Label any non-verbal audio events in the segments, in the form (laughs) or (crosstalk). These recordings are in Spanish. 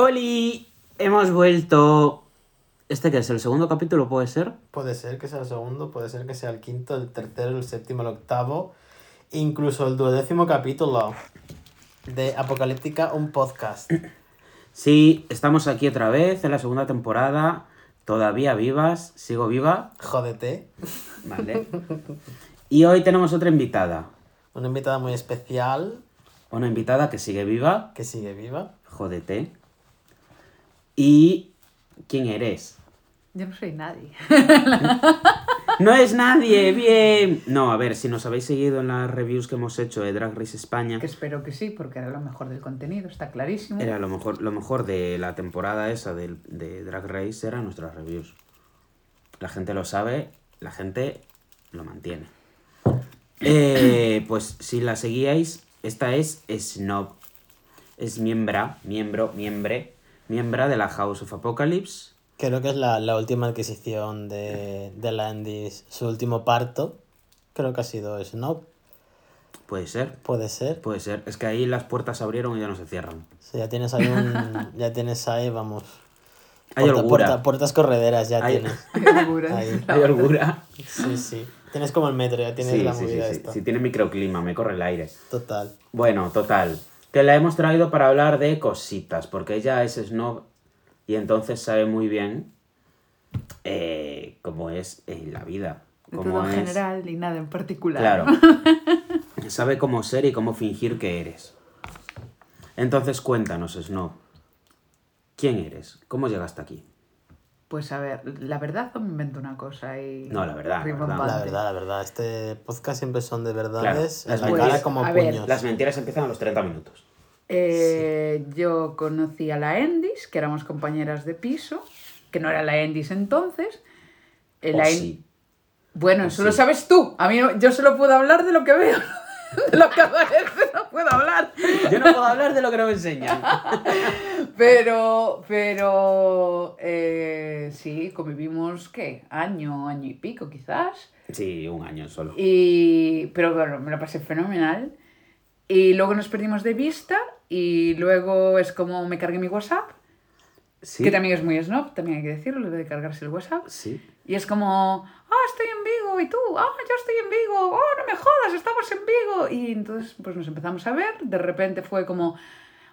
¡Oli! Hemos vuelto. ¿Este que es? ¿El segundo capítulo puede ser? Puede ser que sea el segundo, puede ser que sea el quinto, el tercero, el séptimo, el octavo, incluso el duodécimo capítulo de Apocalíptica, un podcast. (clears throat) Sí, estamos aquí otra vez en la segunda temporada. Todavía vivas, sigo viva. Jódete. Vale. Y hoy tenemos otra invitada. Una invitada muy especial Una invitada que sigue viva. que sigue viva. Jódete. ¿Y quién eres? Yo no soy nadie. (laughs) No es nadie, bien. No, a ver, si nos habéis seguido en las reviews que hemos hecho de Drag Race España, que espero que sí, porque era lo mejor del contenido, está clarísimo. era lo mejor, lo mejor de la temporada esa del- de, Drag Race eran nuestras reviews. La gente lo sabe, la gente lo mantiene. Eh, (clears throat) pues si la seguíais, esta es Snob. Es miembra, miembro, miembre, miembra de la House of Apocalypse. Creo que es la, la última adquisición de, de la Endis, su último parto. Creo que ha sido Snob, Puede ser, puede ser. puede ser. Es que ahí las puertas se abrieron y ya no se cierran. Sí, ya tienes ahí un. (laughs) ya tienes ahí, vamos. Hay puerta- holgura. puerta- puertas correderas ya Hay- tienes. (laughs) Hay holgura. Ahí. (laughs) Hay holgura. Sí, sí. Tienes como el metro, ya tienes Sí, la sí, sí, movida sí. esta. Sí, tiene microclima, me corre el aire. Total. Bueno, total. Que la hemos traído para hablar de cositas, porque ella es snob y entonces sabe muy bien eh, cómo es en la vida. Cómo todo en es... general y nada en particular. Claro. (laughs) sabe cómo ser y cómo fingir que eres. Entonces cuéntanos, snob. ¿Quién eres? ¿Cómo llegaste aquí? Pues a ver, la verdad o me invento una cosa y. No, la verdad, la verdad. La verdad, la verdad. Este podcast siempre son de verdades Claro, en la las cara como a ver, puños. Las mentiras empiezan a los 30 minutos. Eh, Yo conocí a la Endis, que éramos compañeras de piso, que no era la Endis entonces. Eh, O la En- sí. Bueno, eso lo sabes tú. A mí no- yo solo puedo hablar de lo que veo. (laughs) De lo que aparece puedo hablar. Yo no puedo hablar de lo que no me enseñan. (laughs) Pero, pero, eh, sí, convivimos, ¿qué? Año, año y pico quizás. Sí, un año solo. Y, pero bueno, me lo pasé fenomenal. Y luego nos perdimos de vista y luego es como me cargué mi WhatsApp, Sí. que también es muy snob, también hay que decirlo, debe de cargarse el WhatsApp. Sí. Y es como, ah, estoy en Vigo, y tú, ah, yo estoy en Vigo, oh, no me jodas, estamos en Vigo. Y entonces, pues nos empezamos a ver, de repente fue como,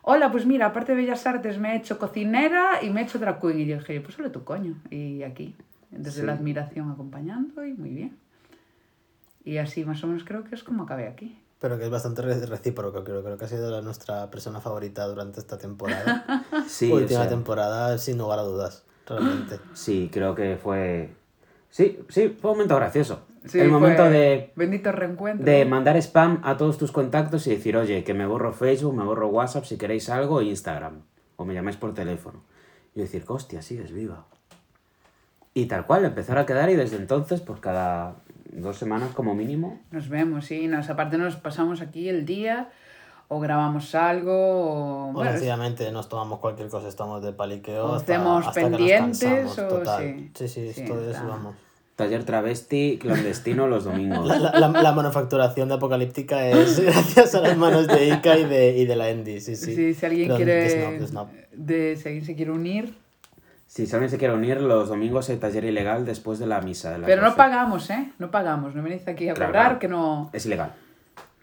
hola, pues mira, aparte de Bellas Artes me he hecho cocinera y me he hecho drag queen. Y yo dije, pues solo tu coño, y aquí, desde Sí. la admiración acompañando, y muy bien. Y así más o menos creo que es como acabé aquí. Pero que es bastante re- recíproco, creo. Creo que ha sido la- nuestra persona favorita durante esta temporada. (laughs) Sí, o Última sea, temporada, sin lugar a dudas, realmente. Sí, creo que fue. Sí, sí, fue un momento gracioso. Sí, el momento fue de, Bendito reencuentro. de mandar spam a todos tus contactos y decir, oye, que me borro Facebook, me borro WhatsApp si queréis algo, Instagram. O me llamáis por teléfono. Y decir, hostia, sigues viva. Y tal cual, empezar a quedar y desde entonces, pues cada dos semanas como mínimo. Nos vemos, sí. Nos, aparte nos pasamos aquí el día o grabamos algo o... O bueno, es- sencillamente nos tomamos cualquier cosa, estamos de paliqueo. O hasta- hacemos hasta que nos pendientes cansamos, o total. sí. Sí, sí, Sí, todo está. eso vamos. Taller travesti, clandestino los domingos. La, la, la- la manufacturación de Apocalíptica es (laughs) gracias a las manos de Ica y de, y de la Endy, sí, sí. Sí, si alguien quiere... de Snob, de Snob. de- si alguien se quiere unir... Si alguien se quiere unir, los domingos hay taller ilegal después de la misa. De las Pero no 12. pagamos, ¿eh? No pagamos. No venís aquí a Claro, cobrar, claro. que no... Es ilegal.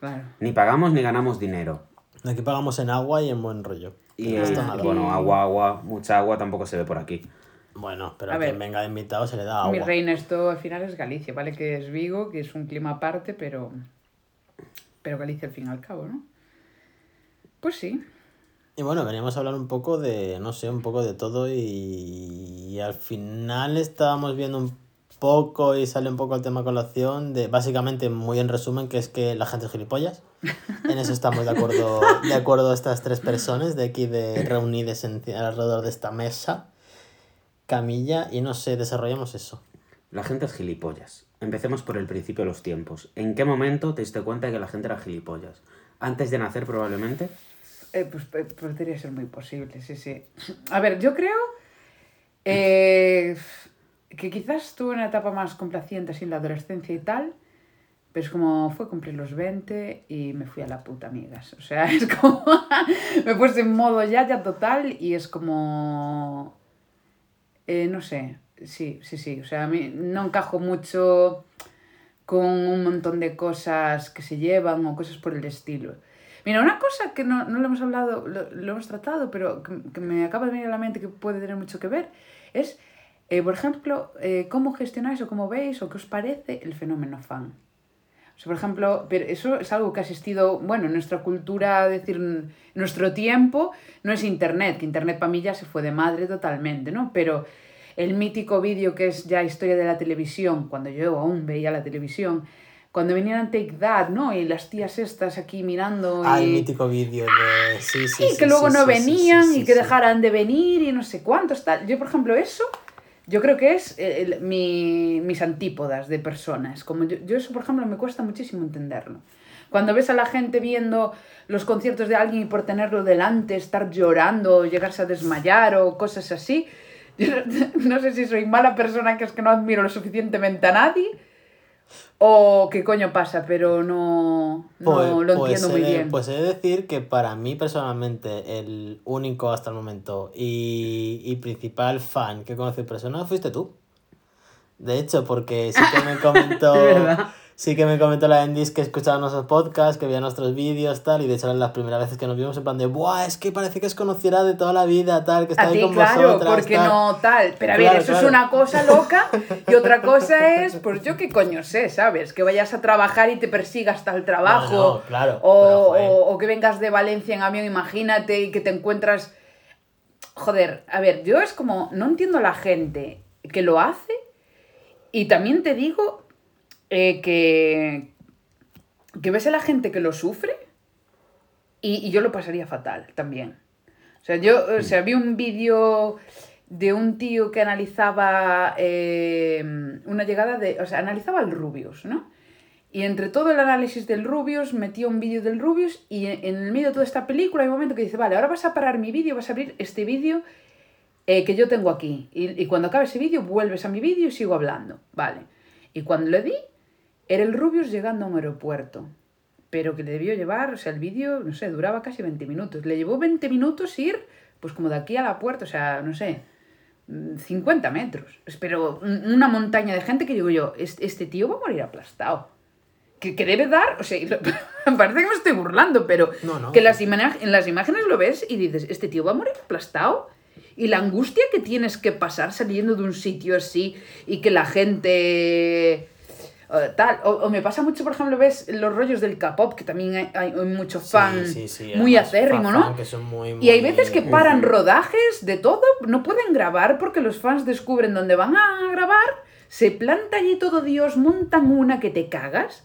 Claro. Ni pagamos ni ganamos dinero. Aquí pagamos en agua y en buen rollo. Y No nada. bueno, agua, agua, mucha agua tampoco se ve por aquí. Bueno, pero A a ver. quien venga de invitado se le da agua. Mi reina, esto al final es Galicia, ¿vale? Que es Vigo, que es un clima aparte, pero... Pero Galicia al fin y al cabo, ¿no? Pues sí. Y bueno, veníamos a hablar un poco de, no sé, un poco de todo y, y al final estábamos viendo un poco y sale un poco el tema a colación de, básicamente, muy en resumen, que es que la gente es gilipollas. En eso estamos de acuerdo, de acuerdo estas tres personas de aquí de reunidas en- alrededor de esta mesa. Camilla, y no sé, desarrollamos eso. La gente es gilipollas. Empecemos por el principio de los tiempos. ¿En qué momento te diste cuenta de que la gente era gilipollas? ¿Antes de nacer probablemente? Eh, pues eh, podría ser muy posible, sí, sí. A ver, yo creo eh, que quizás tuve una etapa más complaciente así en la adolescencia y tal, Pero es como, fue cumplir los 20 y me fui a la puta, amigas. O sea, (laughs) es como, me puse en modo ya, ya total y es como, eh, no sé, sí, sí, sí. O sea, a mí no encajo mucho con un montón de cosas que se llevan o cosas por el estilo. Mira, una cosa que no, no lo hemos hablado, lo, lo hemos tratado, pero que, que, me acaba de venir a la mente que puede tener mucho que ver, es, eh, por ejemplo, eh, cómo gestionáis o cómo veis o qué os parece el fenómeno fan. O sea, por ejemplo, pero eso es algo que ha existido, bueno, en nuestra cultura, es decir, en nuestro tiempo, no es Internet, que Internet para mí ya se fue de madre totalmente, ¿no? Pero el mítico vídeo que es ya historia de la televisión, cuando yo aún veía la televisión, cuando venían a Take That, ¿no? Y las tías estas aquí mirando. Ah, y... el mítico vídeo de. Sí, sí, y sí, que luego sí, no sí, venían sí, sí, y que sí. dejaran de venir y no sé cuántos tal. Yo, por ejemplo, eso, yo creo que es el- mi, mis antípodas de personas. Como yo, yo eso, por ejemplo, me cuesta muchísimo entenderlo. Cuando ves a la gente viendo los conciertos de alguien y por tenerlo delante estar llorando, llegarse a desmayar o cosas así, (laughs) no sé si soy mala persona que es que no admiro lo suficientemente a nadie o qué coño pasa, pero no, no Pues- lo pues entiendo muy bien. Pues he de decir que para mí personalmente el único hasta el momento y, y principal fan que conocí en persona fuiste tú. De hecho, porque sí que me (laughs) comentó... Sí que me comentó la Endis que escuchaba nuestros podcasts, que veía nuestros vídeos, tal, y de hecho eran las primeras veces que nos vimos en plan de, ¡buah! Es que parece que os conociera de toda la vida, tal, que está ahí con claro, vosotras, porque tal". no tal. Pero a ver, Claro, eso es una cosa (laughs) loca y otra cosa es, pues yo qué coño sé, ¿sabes? Que vayas a trabajar y te persiga hasta el trabajo. No, no, claro, O, pero, o- o que vengas de Valencia en avión, imagínate, y que te encuentras... Joder, a ver, yo es como, no entiendo a la gente que lo hace y también te digo eh, que, que ves a la gente que lo sufre y, y yo lo pasaría fatal también. O sea, yo o sea, vi un vídeo de un tío que analizaba eh, una llegada de... O sea, analizaba el Rubius, ¿no? Y entre todo el análisis del Rubius, metió un vídeo del Rubius y en en el medio de toda esta película hay un momento que dice, vale, ahora vas a parar mi vídeo, vas a abrir este vídeo eh, que yo tengo aquí. Y, y cuando acabe ese vídeo, vuelves a mi vídeo y sigo hablando. Vale. Y cuando le di, era el Rubius llegando a un aeropuerto. Pero que le debió llevar, o sea, el vídeo, no sé, duraba casi 20 minutos. Le llevó 20 minutos ir, pues como de aquí a la puerta, o sea, no sé, mm, 50 metros. Pero un- una montaña de gente que digo yo, este, tío va a morir aplastado. Que, que debe dar, o sea, lo- (laughs) parece que me estoy burlando, pero No, no. que las en las imágenes lo ves y dices, este tío va a morir aplastado. Y la angustia que tienes que pasar saliendo de un sitio así y que la gente... tal. O, o me pasa mucho, por ejemplo, ves los rollos del K-pop, que también hay, hay mucho fan Sí, sí, sí, muy acérrimo, fan- ¿no? que son muy, Y hay veces que paran rodajes de todo, no pueden grabar porque los fans descubren dónde van a grabar, se planta allí todo Dios, montan una que te cagas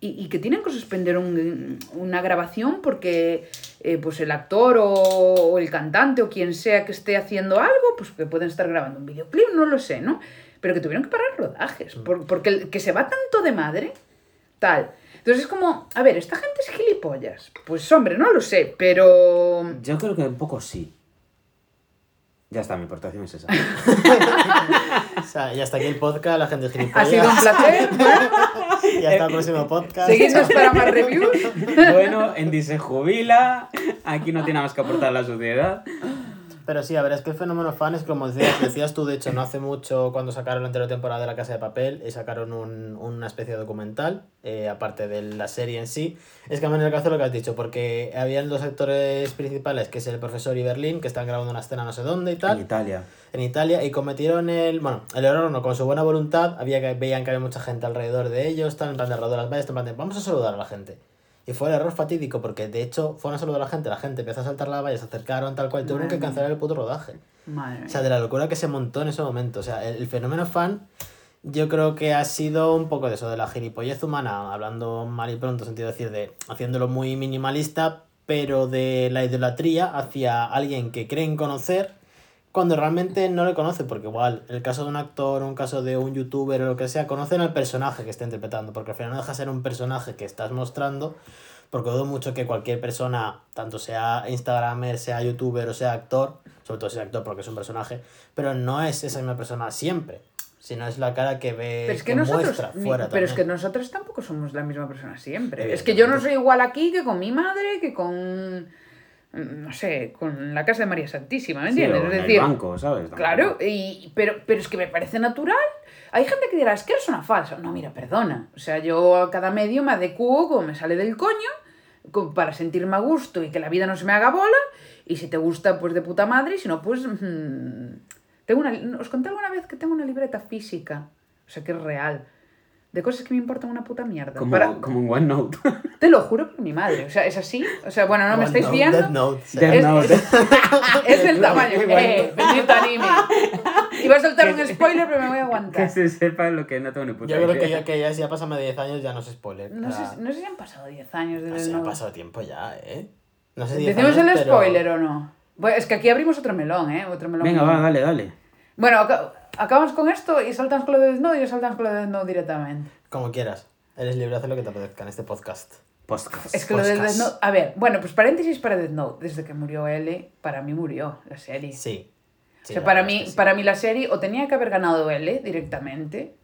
y, y que tienen que suspender un- una grabación porque eh, pues el actor o, o el cantante o quien sea que esté haciendo algo, pues que pueden estar grabando un videoclip, no lo sé, ¿no? Pero que tuvieron que parar rodajes, por- porque el que se va tanto de madre, tal. Entonces es como, a ver, ¿esta gente es gilipollas? Pues hombre, no lo sé, pero... Yo creo que un poco sí. Ya está, mi aportación es esa. (laughs) O sea, y hasta aquí el podcast, la gente es Ha gilipollas. sido un placer. (laughs) Y hasta el próximo podcast. Seguidnos para más reviews. bueno, Andy se jubila. Aquí no tiene más que aportar a la sociedad. Pero sí, a ver, es que el fenómeno fan es como decías, decías tú, de hecho, no hace mucho cuando sacaron la anterior temporada de La Casa de Papel, y sacaron un- una especie de documental, eh, aparte de la serie en sí. Es que a mí en el caso lo que has dicho, porque habían dos actores principales, que es el profesor y Berlín, que están grabando una escena no sé dónde y En tal, Italia. en Italia, y cometieron el, bueno, el error no, con su buena voluntad, había que, veían que había mucha gente alrededor de ellos, tal, en plan de alrededor de las vallas, en plan de, vamos a saludar a la gente. Y fue el error fatídico, porque de hecho fueron a saludar a la gente, la gente empezó a saltar la valla, se acercaron, tal cual, tuvieron que cancelar el puto rodaje. Madre O sea, de la locura que se montó en ese momento. O sea, el, el fenómeno fan, yo creo que ha sido un poco de eso, de la gilipollez humana, hablando mal y pronto, sentido de decir, de haciéndolo muy minimalista, pero de la idolatría hacia alguien que creen conocer cuando realmente no le conoce, porque igual, el caso de un actor, un caso de un youtuber o lo que sea, conocen al personaje que está interpretando, porque al final no deja de ser un personaje que estás mostrando, porque dudo mucho que cualquier persona, tanto sea Instagramer, sea youtuber o sea actor, sobre todo si es actor porque es un personaje, pero no es esa misma persona siempre. sino es la cara que ve, Pero es que, que nosotros, muestra fuera pero es que nosotros tampoco somos la misma persona siempre. Es que yo no soy igual aquí que con mi madre, que con, no sé, con la casa de María Santísima, ¿me Sí, entiendes? o es en decir, el banco, ¿sabes? claro, y, pero, pero es que me parece natural. Hay gente que dirá, es que eres una falsa. No, mira, perdona. O sea, yo a cada medio me adecuo como me sale del coño co- para sentirme a gusto y que la vida no se me haga bola. Y si te gusta, pues de puta madre. Y si no, pues... mm, tengo una, os conté alguna vez que tengo una libreta física. O sea, que es real. De cosas que me importan una puta mierda. Como, Para- como un OneNote. (laughs) Te lo juro por mi madre. O sea, es así. O sea, bueno, no me estáis OneNote, viendo. Death Note, sí. Death Es- Note. Es (laughs) del tamaño. Eh, bendito anime. Iba a soltar un spoiler, pero me voy a (laughs) que aguantar. se sepa lo que no tengo ni puta Yo creo que idea. ya, que ya si ya pasan de 10 años ya no es spoiler. No O sé, no sé si han pasado 10 años desde no sé, ha pasado tiempo ya, ¿eh? No sé 10 ¿Decimos años, el pero- spoiler o no? Bueno, es que aquí abrimos otro melón, ¿eh? Otro melón. Venga, va, dale, dale. Bueno, acabamos con esto y saltamos con lo de Death Note y yo saltamos con lo de Death Note directamente. Como quieras. Eres libre de hacer lo que te apetezca en este podcast. Podcast. Es que lo de Death. Note... A ver, bueno, pues paréntesis para Death Note. Desde que murió L, para mí murió la serie. Sí. o sea, para mí, es que sí. para mí la serie o tenía que haber ganado L directamente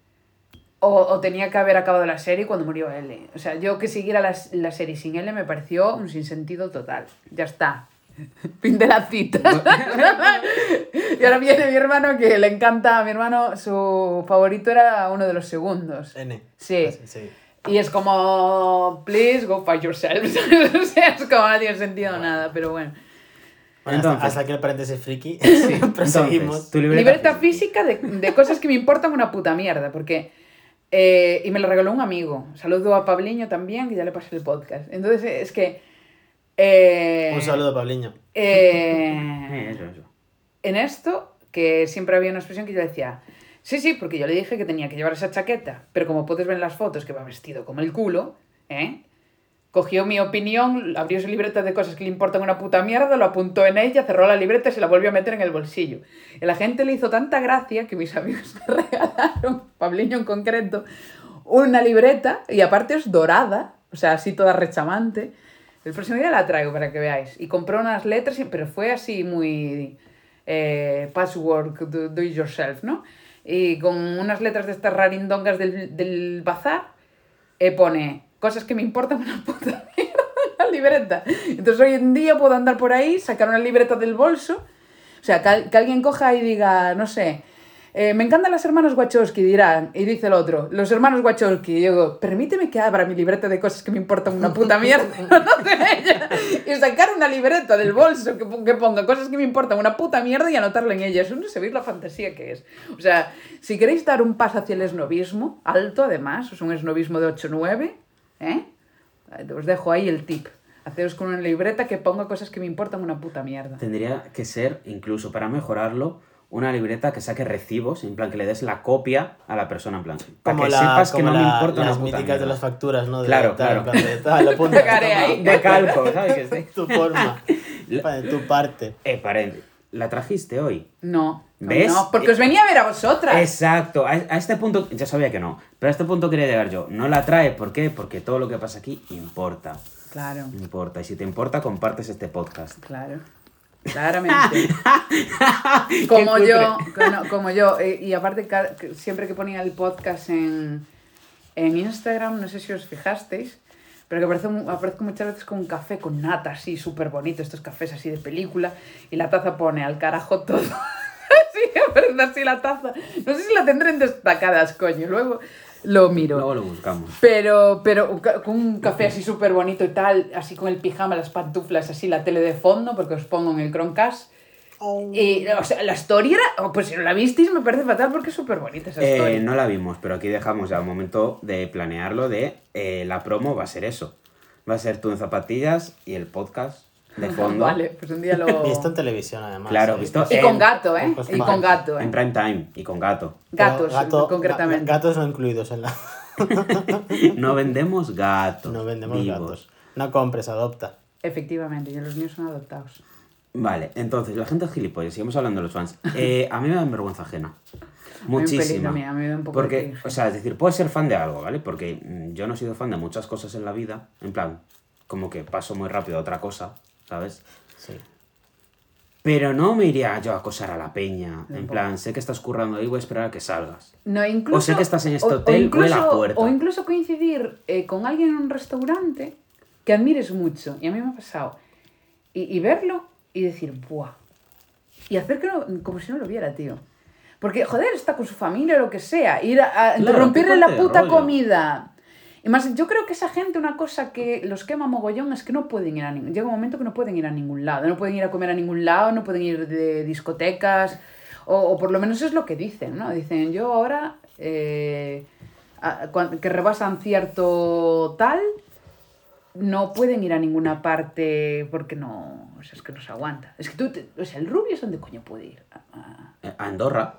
o, o tenía que haber acabado la serie cuando murió L. O sea, yo que siguiera la, la serie sin L me pareció un sinsentido total. Ya está. (laughs) Fin de la cita. (laughs) y ahora viene mi hermano que le encanta, a mi hermano, su favorito era uno de los segundos. N. Sí. Ah, sí. Y es como, please go fight yourself. (laughs) o sea, es como no tiene sentido nada, pero bueno. Bueno, Entonces- hasta, hasta aquí el paréntesis friki. Entonces, Proseguimos. tu libreta, Libreta física de, de cosas que me importan una puta mierda, porque... eh, y me lo regaló un amigo. Saludo a Pabliño también, que ya le pasé el podcast. Entonces, es que... eh, Un saludo, Pabliño. eh, eso, eso. en esto, que siempre había una expresión que yo decía, sí, sí, porque yo le dije que tenía que llevar esa chaqueta, pero como puedes ver en las fotos que va vestido como el culo, ¿eh? Cogió mi opinión, abrió su libreta de cosas que le importan una puta mierda, lo apuntó en ella, cerró la libreta y se la volvió a meter en el bolsillo. Y la gente le hizo tanta gracia que mis (laughs) amigos me regalaron, Pabliño en concreto, una libreta y aparte es dorada, o sea, así toda rechamante. El próximo día la traigo para que veáis. Y compró unas letras, pero fue así muy eh, patchwork, do, do it yourself, ¿no? Y con unas letras de estas rarindongas del, del bazar, eh, pone cosas que me importan una puta (laughs) la libreta. Entonces hoy en día puedo andar por ahí, sacar una libreta del bolso, o sea, que alguien coja y diga, no sé, eh, me encantan las hermanas Wachowski, dirán, y dice el otro, los hermanos Wachowski, y digo, permíteme que abra mi libreta de cosas que me importan una puta mierda, (laughs) y sacar una libreta del bolso que, pon- que ponga cosas que me importan una puta mierda y anotarla en ella, eso no sabéis la fantasía que es. O sea, si queréis dar un paso hacia el esnovismo, alto además, es un esnovismo de 8-9, ¿eh? Os dejo ahí el tip. Haceros con una libreta que ponga cosas que me importan una puta mierda. Tendría que ser, incluso para mejorarlo, una libreta que saque recibos, en plan que le des la copia a la persona, en plan. Para Como, que la, sepas que como no me la- importa las míticas de mierda. las facturas, ¿no? De Claro, tal, claro. de tal, lo (laughs) Pegaré ahí. De calco, ¿sabes? Que esté- (laughs) tu forma, de tu parte. Eh, paren, ¿la trajiste hoy? No, no, ¿Ves? no, porque os venía a ver a vosotras. Exacto, a, a este punto, ya sabía que no, pero a este punto quería llegar yo. No la trae, ¿por qué? Porque todo lo que pasa aquí importa. Claro, Importa. Y si te importa, compartes este podcast. claro. Claramente. (laughs) como yo, no, como yo. eh, Y aparte, siempre que ponía el podcast en, en Instagram, no sé si os fijasteis, pero que aparece, aparezco muchas veces con un café con nata así, súper bonito, estos cafés así de película, y la taza pone al carajo todo. así, aparece así la taza. No sé si la tendré en destacadas, coño. Luego lo miro. Luego lo buscamos. Pero, pero con un café así súper bonito y tal, así con el pijama, las pantuflas, así la tele de fondo, porque os pongo en el Chromecast. Y, o sea, la story era, oh, pues si no la visteis me parece fatal porque es súper bonita esa Eh, story. no la vimos, pero aquí dejamos ya un momento de planearlo de eh, la promo va a ser eso. Va a ser tú en zapatillas y el podcast de (laughs) fondo. Vale, pues un día lo... (laughs) Visto en televisión, además. Claro, ¿eh? visto Y en- con gato, ¿eh? Pues Y vale. con gato, En ¿eh? prime time y con gato. Gatos, gato- concretamente. ga- gatos no incluidos en la. (laughs) No vendemos gatos. No vendemos vivos. gatos. No compres, adopta. Efectivamente, y los míos son adoptados. Vale, entonces, la gente es gilipollas, sigamos hablando de los fans. Eh, a mí me dan vergüenza ajena. da también, a mí me da un poco Porque, o sea, es decir, puedes ser fan de algo, ¿vale? Porque mm, yo no he sido fan de muchas cosas en la vida. En plan, como que paso muy rápido a otra cosa, ¿sabes? Sí. Pero no me iría yo a acosar a la peña. En Tampoco. plan, sé que estás currando ahí, voy a esperar a que salgas. No, incluso, O sé que estás en este o- o hotel, a incluso- puerta. O incluso coincidir eh, con alguien en un restaurante que admires mucho, y a mí me ha pasado, y, y verlo y decir, ¡buah! Y hacer que no- como si no lo viera, tío. Porque, joder, está con su familia o lo que sea, ir a, a Claro, interrumpirle la puta rollo. comida. Y más, yo creo que esa gente, una cosa que los quema mogollón es que no pueden ir a ningún... Llega un momento que no pueden ir a ningún lado. No pueden ir a comer a ningún lado, no pueden ir de discotecas. O, o por lo menos es lo que dicen, ¿no? Dicen, yo ahora eh, que rebasan cierto tal, no pueden ir a ninguna parte porque no... O sea, es que no se aguanta. Es que tú... te- o sea, el rubio es donde coño puede ir. A- a- A Andorra.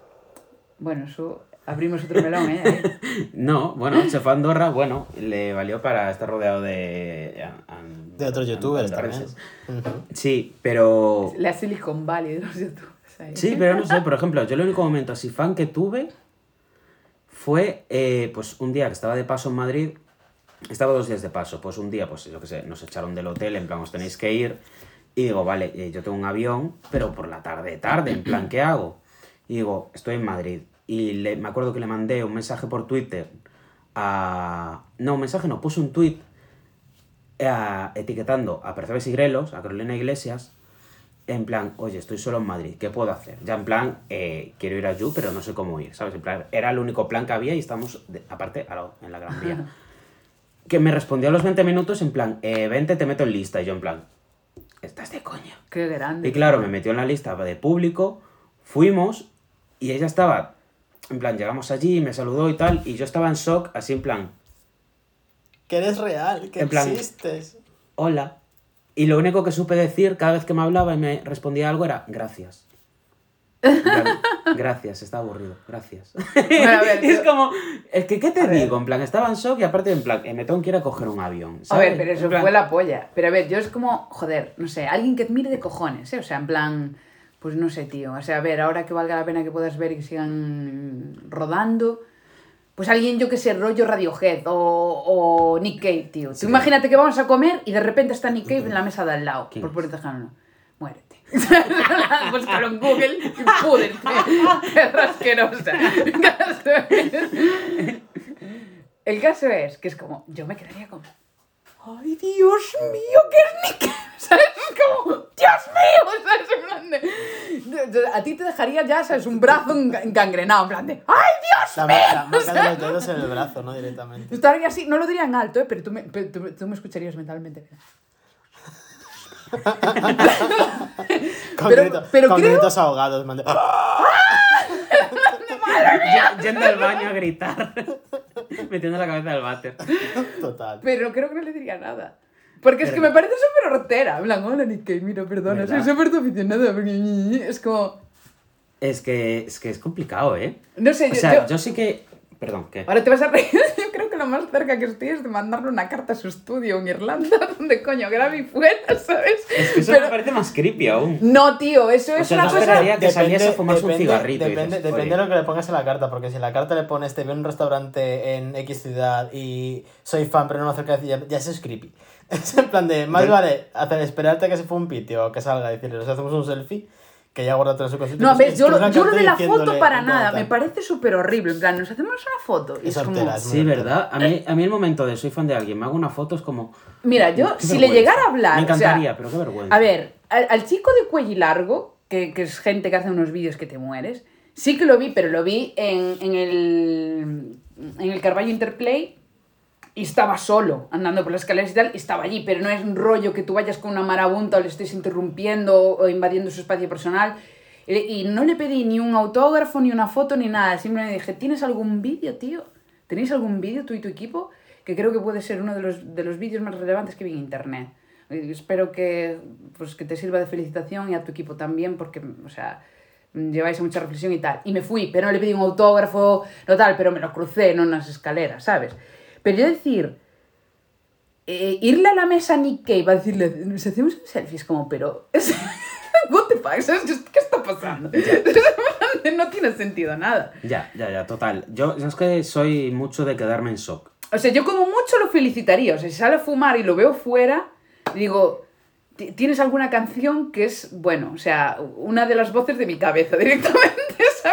bueno, eso... Abrimos otro melón, ¿eh? (laughs) No, bueno, se fue a Andorra, bueno, le valió para estar rodeado de... a- a- De otros youtubers también. Sí, pero... La Silicon Valley de los youtubers. ahí. Sí, pero no sé, por ejemplo, yo el único momento así fan que tuve fue, eh, pues un día que estaba de paso en Madrid, estaba dos días de paso, pues un día, pues yo qué sé, nos echaron del hotel, en plan, os tenéis que ir, y digo, vale, eh, yo tengo un avión, pero por la tarde, tarde, en plan, ¿qué hago? Y digo, estoy en Madrid, y le, me acuerdo que le mandé un mensaje por Twitter a... No, un mensaje no, puse un tweet eh, etiquetando a Percebes y Grelos, a Carolina Iglesias, en plan, oye, estoy solo en Madrid, ¿qué puedo hacer? Ya en plan, eh, quiero ir a Yu, pero no sé cómo ir, ¿sabes? En plan, era el único plan que había y estamos, de- aparte, lado, en la Gran Vía. (laughs) que me respondió a los 20 minutos en plan, eh, vente, te meto en lista. Y yo en plan, estás de coña. Qué grande. Y claro, me metió en la lista de público, fuimos y ella estaba, en plan, llegamos allí, me saludó y tal, y yo estaba en shock, así en plan, Que eres real, que En plan- existes. hola. Y lo único que supe decir cada vez que me hablaba y me respondía algo era gracias. Plan, (laughs) gracias, está aburrido, gracias. Bueno, a ver, Y es como, es que, ¿qué te A ver. digo? En plan, estaba en shock y aparte, en plan, me tengo que ir a coger un avión. A ver, pero eso plan, fue la polla. Pero a ver, yo es como, joder, no sé, alguien que admire de cojones, ¿eh? O sea, en plan, pues no sé, tío. O sea, a ver, ahora que valga la pena que puedas ver y que sigan rodando, pues alguien, yo que sé, rollo Radiohead o, o Nick Cave, tío. Tú imagínate que vamos a comer y de repente está Nick Cave en la mesa de al lado. ¿Quién Por ponerte ejemplo. Muérete. (laughs) Búscalo en Google y púdrete. Perra (laughs) asquerosa. El caso es- El caso es que es como, yo me quedaría como, ¡ay, Dios mío, qué es Nick! Cave", (laughs) ¿Sabes? Es como, ¡Dios mío! (laughs) ¿Sabes? En plan de- a ti te dejaría ya, ¿sabes? Un brazo engangrenado, en plan de, ¡ay, Dios La, mío! la marca de los dedos en el brazo, ¿no? Directamente. Estaría así, no lo diría en alto, ¿eh? pero tú me, pero tú, tú me escucharías mentalmente. Con, Pero- grito- pero con creo- gritos ahogados. mande- y- Yendo al baño a gritar. (laughs) Metiendo la cabeza del váter. Total. Pero creo que no le diría nada. Porque es que me parece súper hortera. En plan, hola Cave, mira, perdona, soy ¿Verdad? súper tu aficionada. porque Es como, Es que, es que es complicado, ¿eh? no sé, O yo- sea, yo, yo sí que... Perdón, ¿qué? Ahora te vas a reír. (laughs) Yo creo que lo más cerca que estoy es de mandarle una carta a su estudio en Irlanda, (laughs) donde coño Gravy fuera, ¿sabes? Es que eso Pero- me parece más creepy aún. No, tío, eso O es sea, una no cosa. esperaría que saliese a fumarse un depende- cigarrito y Depende, dices, depende de lo que le pongas en la carta, porque si en la carta le pones te veo en un restaurante en X ciudad y soy fan, pero no me acerca a decir, ya, ya eso es creepy. Es en plan de, más vale hacer, esperarte a que se fue un pitio o que salga y decirle, nos hacemos un selfie, que ya guarda todo en su cosita. No, Pues ves, yo, lo- yo lo de la foto para nada, me parece súper horrible. En plan, nos hacemos una foto. Y Es es como. Sí, ¿verdad? A mí, a mí el momento de soy fan de alguien, me hago una foto, es como... Mira, yo, Qué si le llegara a hablar. Me o sea, encantaría, pero qué vergüenza. A ver, al, al chico de cuello largo, que, que es gente que hace unos vídeos que te mueres, sí que lo vi, pero lo vi en, en el, en el Carballo Interplay y estaba solo, andando por las escaleras y tal, y estaba allí, pero no es un rollo que tú vayas con una marabunta o le estés interrumpiendo o invadiendo su espacio personal. Y, no le pedí ni un autógrafo, ni una foto, ni nada. Simplemente dije, ¿tienes algún vídeo, tío? ¿Tenéis algún vídeo tú y tu equipo? Que creo que puede ser uno de los, de los vídeos más relevantes que vi en internet. Espero que, pues, que te sirva de felicitación y a tu equipo también, porque, o sea, lleváis a mucha reflexión y tal. Y me fui, pero no le pedí un autógrafo, no tal, pero me lo crucé en unas escaleras, ¿sabes? Pero yo decir, eh, irle a la mesa a Nick Cave a decirle, nos hacemos un selfie, es como, pero, (laughs) what the fuck, ¿sabes? ¿qué está pasando? (laughs) no tiene sentido nada. Ya, ya, ya, total. Yo, es que soy mucho de quedarme en shock. O sea, yo como mucho lo felicitaría. O sea, si sale a fumar y lo veo fuera, digo, ti- tienes alguna canción que es, bueno, o sea, una de las voces de mi cabeza directamente,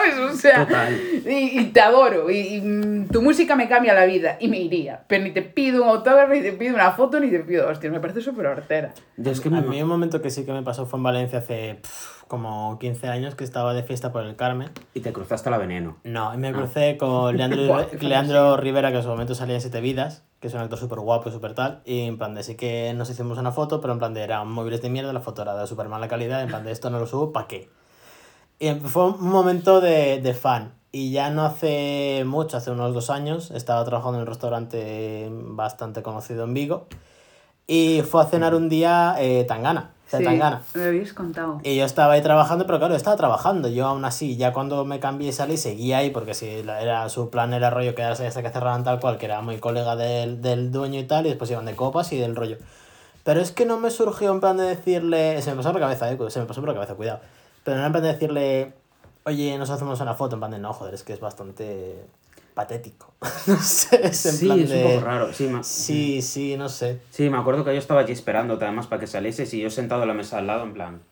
¿sabes? O sea, Total. y, y te adoro, y, y, tu música me cambia la vida, y me iría. Pero ni te pido un autógrafo, ni te pido una foto, ni te pido, hostia, me parece súper hortera. Yo es que A mí un momento que sí que me pasó fue en Valencia hace pf, como 15 años que estaba de fiesta por el Carmen. Y te cruzaste la veneno. No, y me crucé con (laughs) Leandro, Leandro Rivera, que en su momento salía en Siete Vidas, que es un actor súper guapo y súper tal. Y en plan de sí que nos hicimos una foto, pero en plan de eran móviles de mierda, la foto era de súper mala calidad, en plan de esto no lo subo, ¿para qué? Y fue un momento de, de fan. Y ya no hace mucho, hace unos dos años, estaba trabajando en un restaurante bastante conocido en Vigo. Y fue a cenar un día eh, Tangana, de Sí, Tangana. me habéis contado. Y yo estaba ahí trabajando, pero claro, estaba trabajando. Yo aún así, ya cuando me cambié y salí, seguía ahí, porque si era, su plan era rollo quedarse hasta que cerraran tal cual, que era muy colega del, del dueño y tal, y después iban de copas y del rollo. Pero es que no me surgió en plan de decirle, se me pasó por la cabeza, eh, se me pasó por la cabeza, cuidado. Pero no en plan de decirle, oye, nos hacemos una foto, en plan de no, joder, es que es bastante patético. (laughs) no sé, es en Sí, plan es de... un poco raro. Sí, ma- Sí, sí, no sé. Sí, me acuerdo que yo estaba allí esperándote además para que salieses y yo sentado en la mesa al lado en plan...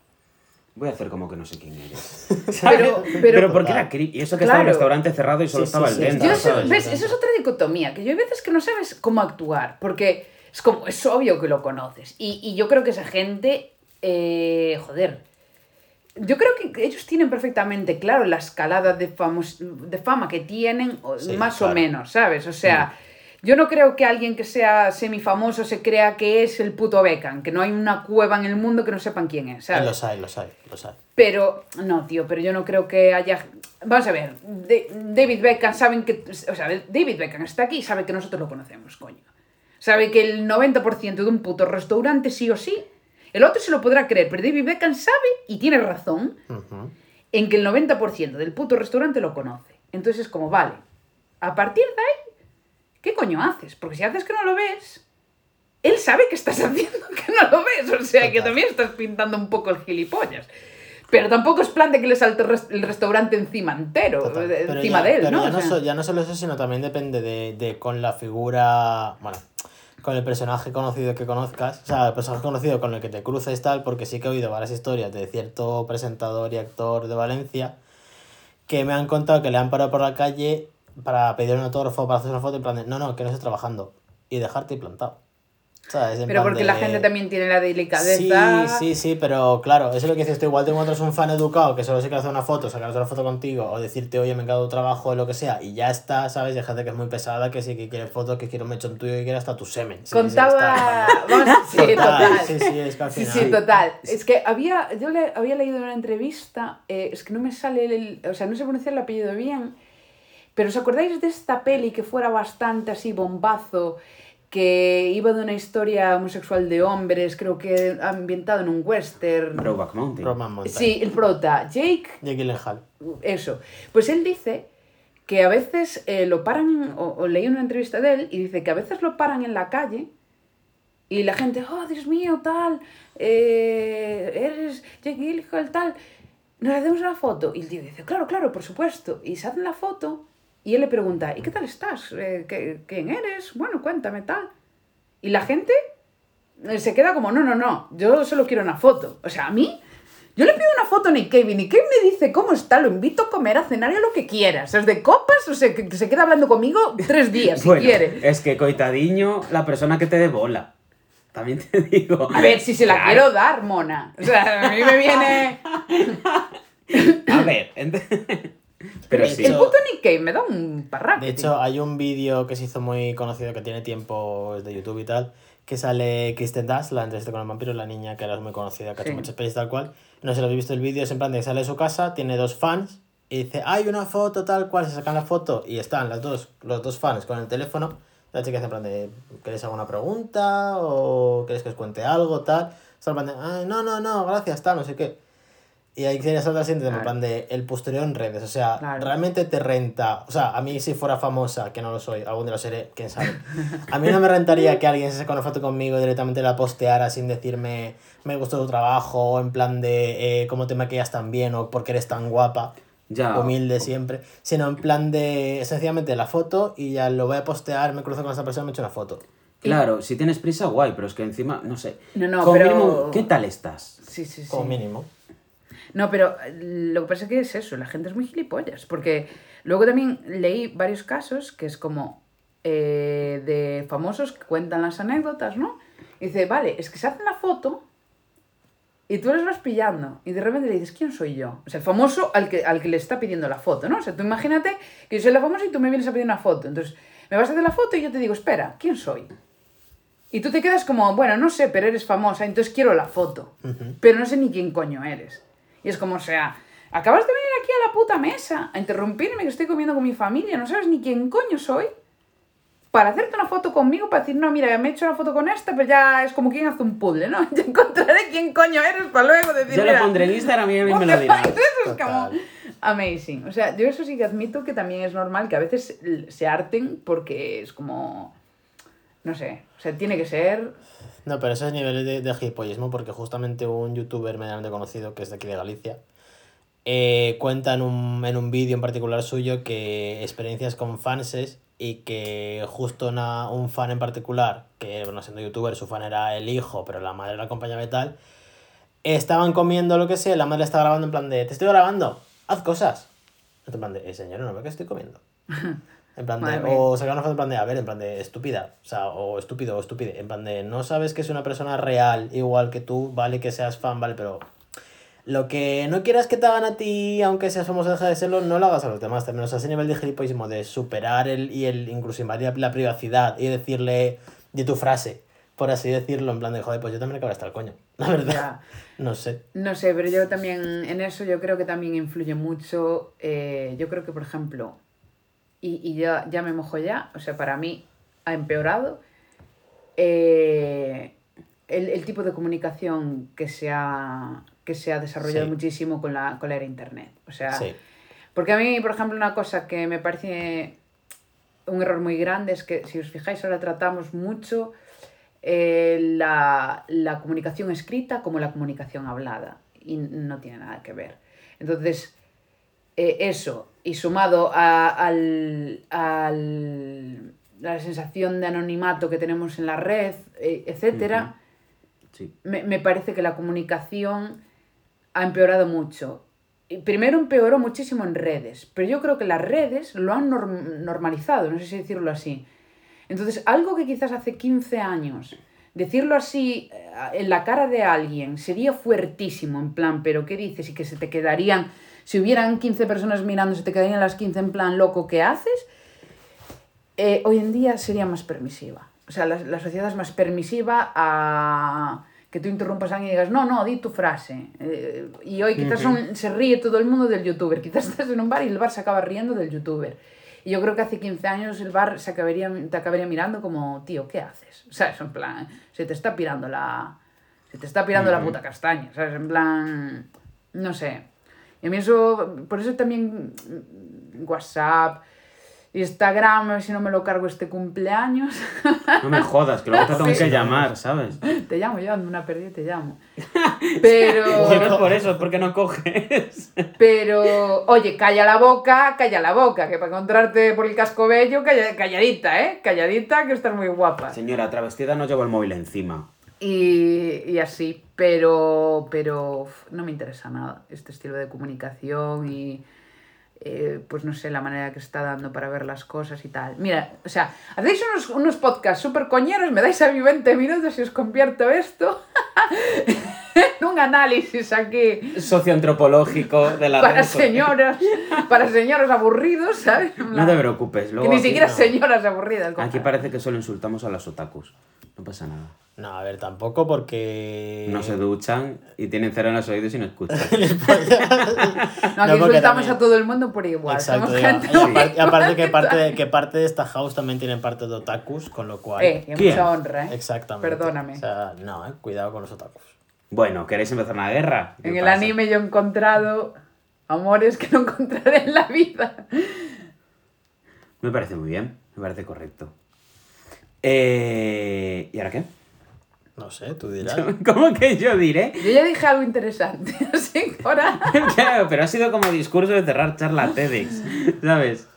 Voy a hacer como que no sé quién eres. (laughs) Pero, Pero, pero, porque era cri- Y eso que estaba el Claro. restaurante cerrado y solo Sí, sí, estaba sí, el dentro. Yo Claro, eso, ¿ves? Eso es otra dicotomía, que yo hay veces que no sabes cómo actuar, porque es como, es obvio que lo conoces. Y, y yo creo que esa gente, eh, joder, yo creo que ellos tienen perfectamente claro la escalada de, famos- de fama que tienen, Sí, más o menos, ¿sabes? O sea, yo no creo que alguien que sea semifamoso se crea que es el puto Beckham, que no hay una cueva en el mundo que no sepan quién es, ¿sabes? Los hay, los hay, los hay. Pero, no, tío, pero yo no creo que haya... Vamos a ver, de- David Beckham saben que... O sea, David Beckham está aquí y sabe que nosotros lo conocemos, coño. Sabe que el 90% de un puto restaurante sí o sí. El otro se lo podrá creer, pero David Beckham sabe y tiene razón en que el 90% del puto restaurante lo conoce. Entonces es como, vale, a partir de ahí, ¿qué coño haces? Porque si haces que no lo ves, él sabe que estás (laughs) haciendo que no lo ves. O sea, que también estás pintando un poco el gilipollas. Pero tampoco es plan de que le salte el res- el restaurante encima entero, Total. Pero encima ya- de él, pero ¿no? Ya O no, so- ya no solo eso, sino también depende de, de con la figura, bueno, con el personaje conocido que conozcas, o sea, el personaje conocido con el que te cruces tal, porque sí que he oído varias historias de cierto presentador y actor de Valencia que me han contado que le han parado por la calle para pedir un autógrafo, para hacer una foto, y en plan de, no, no, que no estoy trabajando, y dejarte plantado. Pero porque la gente también tiene la delicadeza. Sí, sí, sí, pero claro, eso es lo que dices tú. Igual te encuentras un fan educado que solo se quiere hacer una foto, sacarse una foto contigo, o decirte, oye, me encanta tu trabajo, o lo que sea, y ya está, ¿sabes? Y gente que es muy pesada, que sí que quiere fotos, que quiere un mechón tuyo, que quiere hasta tu semen. Sí, sí, Contaba. Vamos, (laughs) sí, total. Sí, sí, es que al Sí, final. sí, total. Es que había, yo le había leído en una entrevista, eh, es que no me sale el, o sea, no sé pronunciar el apellido bien, pero ¿os acordáis de esta peli que fuera bastante así bombazo, que iba de una historia homosexual de hombres, creo que ambientado en un western? Brokeback Mountain. Roman Mountain. Sí, el prota, Jake Jake Gyllenhaal. eso. Pues él dice que a veces eh, lo paran, o, o leí una entrevista de él, y dice que a veces lo paran en la calle y la gente, oh, Dios mío, tal, eh, eres Jake Gyllenhaal, tal, nos hacemos una foto. Y el tío dice, claro, claro, por supuesto. Y se hacen la foto y él le pregunta, ¿y qué tal estás? Eh, ¿qué- ¿Quién eres? Bueno, cuéntame, tal. Y la gente eh, se queda como, no, no, no, yo solo quiero una foto. O sea, a mí, yo le pido una foto a Nick Cave y Nick Cave me dice cómo está, lo invito a comer, a cenar y a lo que quieras. Es de copas, o sea, que se queda hablando conmigo tres días si Bueno, quiere. es que coitadiño la persona que te dé bola. También te digo. A ver, si se la Claro. quiero dar, mona. O sea, a mí me viene... (laughs) A ver. (laughs) Pero De sí. El hecho- puto Nick Cave me da un parraque. De hecho, hay un vídeo que se hizo muy conocido que tiene tiempo es de YouTube y tal, que sale Kristen Dunst, la entrevista con el vampiro, la niña que ahora es muy conocida, que ha hecho Sí. muchas pelis tal cual. No sé si lo habéis visto el vídeo, es en plan de que sale de su casa, tiene dos fans y dice, hay una foto tal cual, se sacan la foto y están las dos, los dos fans con el teléfono. La chica dice en plan de, ¿queréis alguna pregunta? ¿O queréis que os cuente algo? Tal. Está en plan de, "Ay, no, no, no, gracias, tal, no sé qué. Y ahí tienes otra siguiente, en plan de el postureo en redes. O sea, Claro. realmente te renta. O sea, a mí si fuera famosa, que no lo soy, algún día lo seré, quién sabe. (laughs) A mí no me rentaría que alguien se sacara una foto conmigo y directamente la posteara sin decirme me gustó tu trabajo, o en plan de eh, cómo te maquillas tan bien, o porque eres tan guapa, Ya. humilde siempre. Sino en plan de sencillamente la foto y ya lo voy a postear, me cruzo con esa persona, me echo una foto. Claro, si tienes prisa, guay, pero es que encima, no sé. No, no, Como pero- mínimo, ¿qué tal estás? Sí, sí, sí. Como mínimo. No, pero eh, lo que pasa es que es eso, la gente es muy gilipollas, porque luego también leí varios casos que es como eh, de famosos que cuentan las anécdotas, ¿no? Y dice, vale, es que se hacen la foto y tú les vas pillando y de repente le dices, ¿quién soy yo? O sea, el famoso al que, al que le está pidiendo la foto, ¿no? O sea, tú imagínate que yo soy la famosa y tú me vienes a pedir una foto, entonces me vas a hacer la foto y yo te digo, espera, ¿quién soy? Y tú te quedas como, bueno, no sé, pero eres famosa, entonces quiero la foto. Pero no sé ni quién coño eres. Y es como, o sea, acabas de venir aquí a la puta mesa a interrumpirme que estoy comiendo con mi familia, no sabes ni quién coño soy. Para hacerte una foto conmigo, para decir, no, mira, me he hecho una foto con esta, pero ya es como quien hace un puzzle, ¿no? (laughs) Ya encontraré quién coño eres para luego decir, Yo lo pondré en Instagram y a mí me lo (laughs) Eso dirán. es como amazing. O sea, yo eso sí que admito que también es normal que a veces se harten porque es como. No sé. O sea, tiene que ser. No, pero eso es nivel de, de gilipollismo porque justamente un youtuber medianamente conocido, que es de aquí de Galicia, eh, cuenta en un, en un vídeo en particular suyo que experiencias con fanses y que justo una- un fan en particular, que bueno, siendo youtuber su fan era el hijo, pero la madre la acompañaba y tal, estaban comiendo lo que sea, la madre estaba grabando en plan de, te estoy grabando, haz cosas. En plan de, eh, señora, no ve que estoy comiendo. (laughs) En plan de, o sacar una foto en plan de, a ver, en plan de estúpida, o sea, o estúpido o estúpide, en plan de, no sabes que es una persona real, igual que tú, vale que seas fan, vale, pero lo que no quieras que te hagan a ti, aunque seas famoso, deja de serlo, no lo hagas a los demás también. O sea, ese nivel de gilipollismo de superar el y el incluso invadir la privacidad y decirle de tu frase, por así decirlo, en plan de, joder, pues yo también acabo de estar el coño, (laughs) la verdad. Ya. No sé. No sé, pero yo también. En eso yo creo que también influye mucho. eh, yo creo que, por ejemplo. Y, y ya, ya me mojo ya. O sea, para mí ha empeorado. eh, el, el tipo de comunicación que se ha, que se ha desarrollado Sí. muchísimo con la, con la era internet. O sea, Sí. Porque a mí, por ejemplo, una cosa que me parece un error muy grande es que, si os fijáis, ahora tratamos mucho eh, la, la comunicación escrita como la comunicación hablada. Y no tiene nada que ver. Entonces, eh, eso, y sumado a, al, al- la sensación de anonimato que tenemos en la red, eh, etcétera, Sí. me, me parece que la comunicación ha empeorado mucho. Y primero empeoró muchísimo en redes, pero yo creo que las redes lo han norm- normalizado, no sé si decirlo así. Entonces, algo que quizás hace 15 años, decirlo así eh, en la cara de alguien sería fuertísimo, en plan, pero ¿qué dices? Y que se te quedarían, si hubieran 15 personas mirando, se te quedarían las 15 en plan, loco, ¿qué haces? eh, hoy en día sería más permisiva. O sea, la, la sociedad es más permisiva a que tú interrumpas a alguien y digas, no, no, di tu frase. Eh, y hoy quizás un- se ríe todo el mundo del youtuber. Quizás estás en un bar y el bar se acaba riendo del youtuber. Y yo creo que hace 15 años el bar se acabaría, te acabaría mirando como, tío, ¿qué haces? O sea, es en plan, se te está pirando la... Se te está pirando la puta castaña, ¿sabes? En plan, no sé. Y a mí eso, por eso también mm, WhatsApp, Instagram, a ver si no me lo cargo este cumpleaños. No me jodas, que luego te (laughs) tengo Sí. que llamar, ¿sabes? te llamo yo, ando una perdida y te llamo. (laughs) Pero, (laughs) No es por eso, es porque no coges. pero, oye, calla la boca, calla la boca, que para encontrarte por el casco bello, calla- calladita, ¿eh? Calladita, que estás muy guapa. Señora, travestida no llevo el móvil encima. Y, y así, pero, pero no me interesa nada este estilo de comunicación y eh, pues no sé, la manera que está dando para ver las cosas y tal. Mira, o sea, hacéis unos, unos podcasts súper coñeros, me dais a mí 20 minutos y os convierto esto (laughs) (laughs) un análisis aquí Socioantropológico de la para señoras, para señores aburridos, ¿sabes? No te preocupes, que luego ni aquí- siquiera no. señoras aburridas. Aquí parece que solo insultamos a las otakus. No pasa nada. No, a ver, tampoco porque... No se duchan y tienen cero en los oídos y no escuchan. (laughs) (laughs) No, aquí No, insultamos también- a todo el mundo por igual. Exacto, Somos ya. gente y, aparte, y aparte que parte, de, que parte de esta house también tiene parte de otakus, con lo cual... Eh, mucha honra, ¿eh? Exactamente. Perdóname. O sea, no, eh, cuidado con los otakus. Bueno, ¿queréis empezar una guerra? ¿Qué En el pasa? anime yo he encontrado amores que no encontraré en la vida. Me parece muy bien, me parece correcto. Eh, ¿Y ahora qué? No sé, tú dirás. (laughs) ¿Cómo que yo diré? Yo ya dije algo interesante, (laughs) así que ahora... (laughs) Claro, pero ha sido como discurso de cerrar charla TEDx, ¿sabes?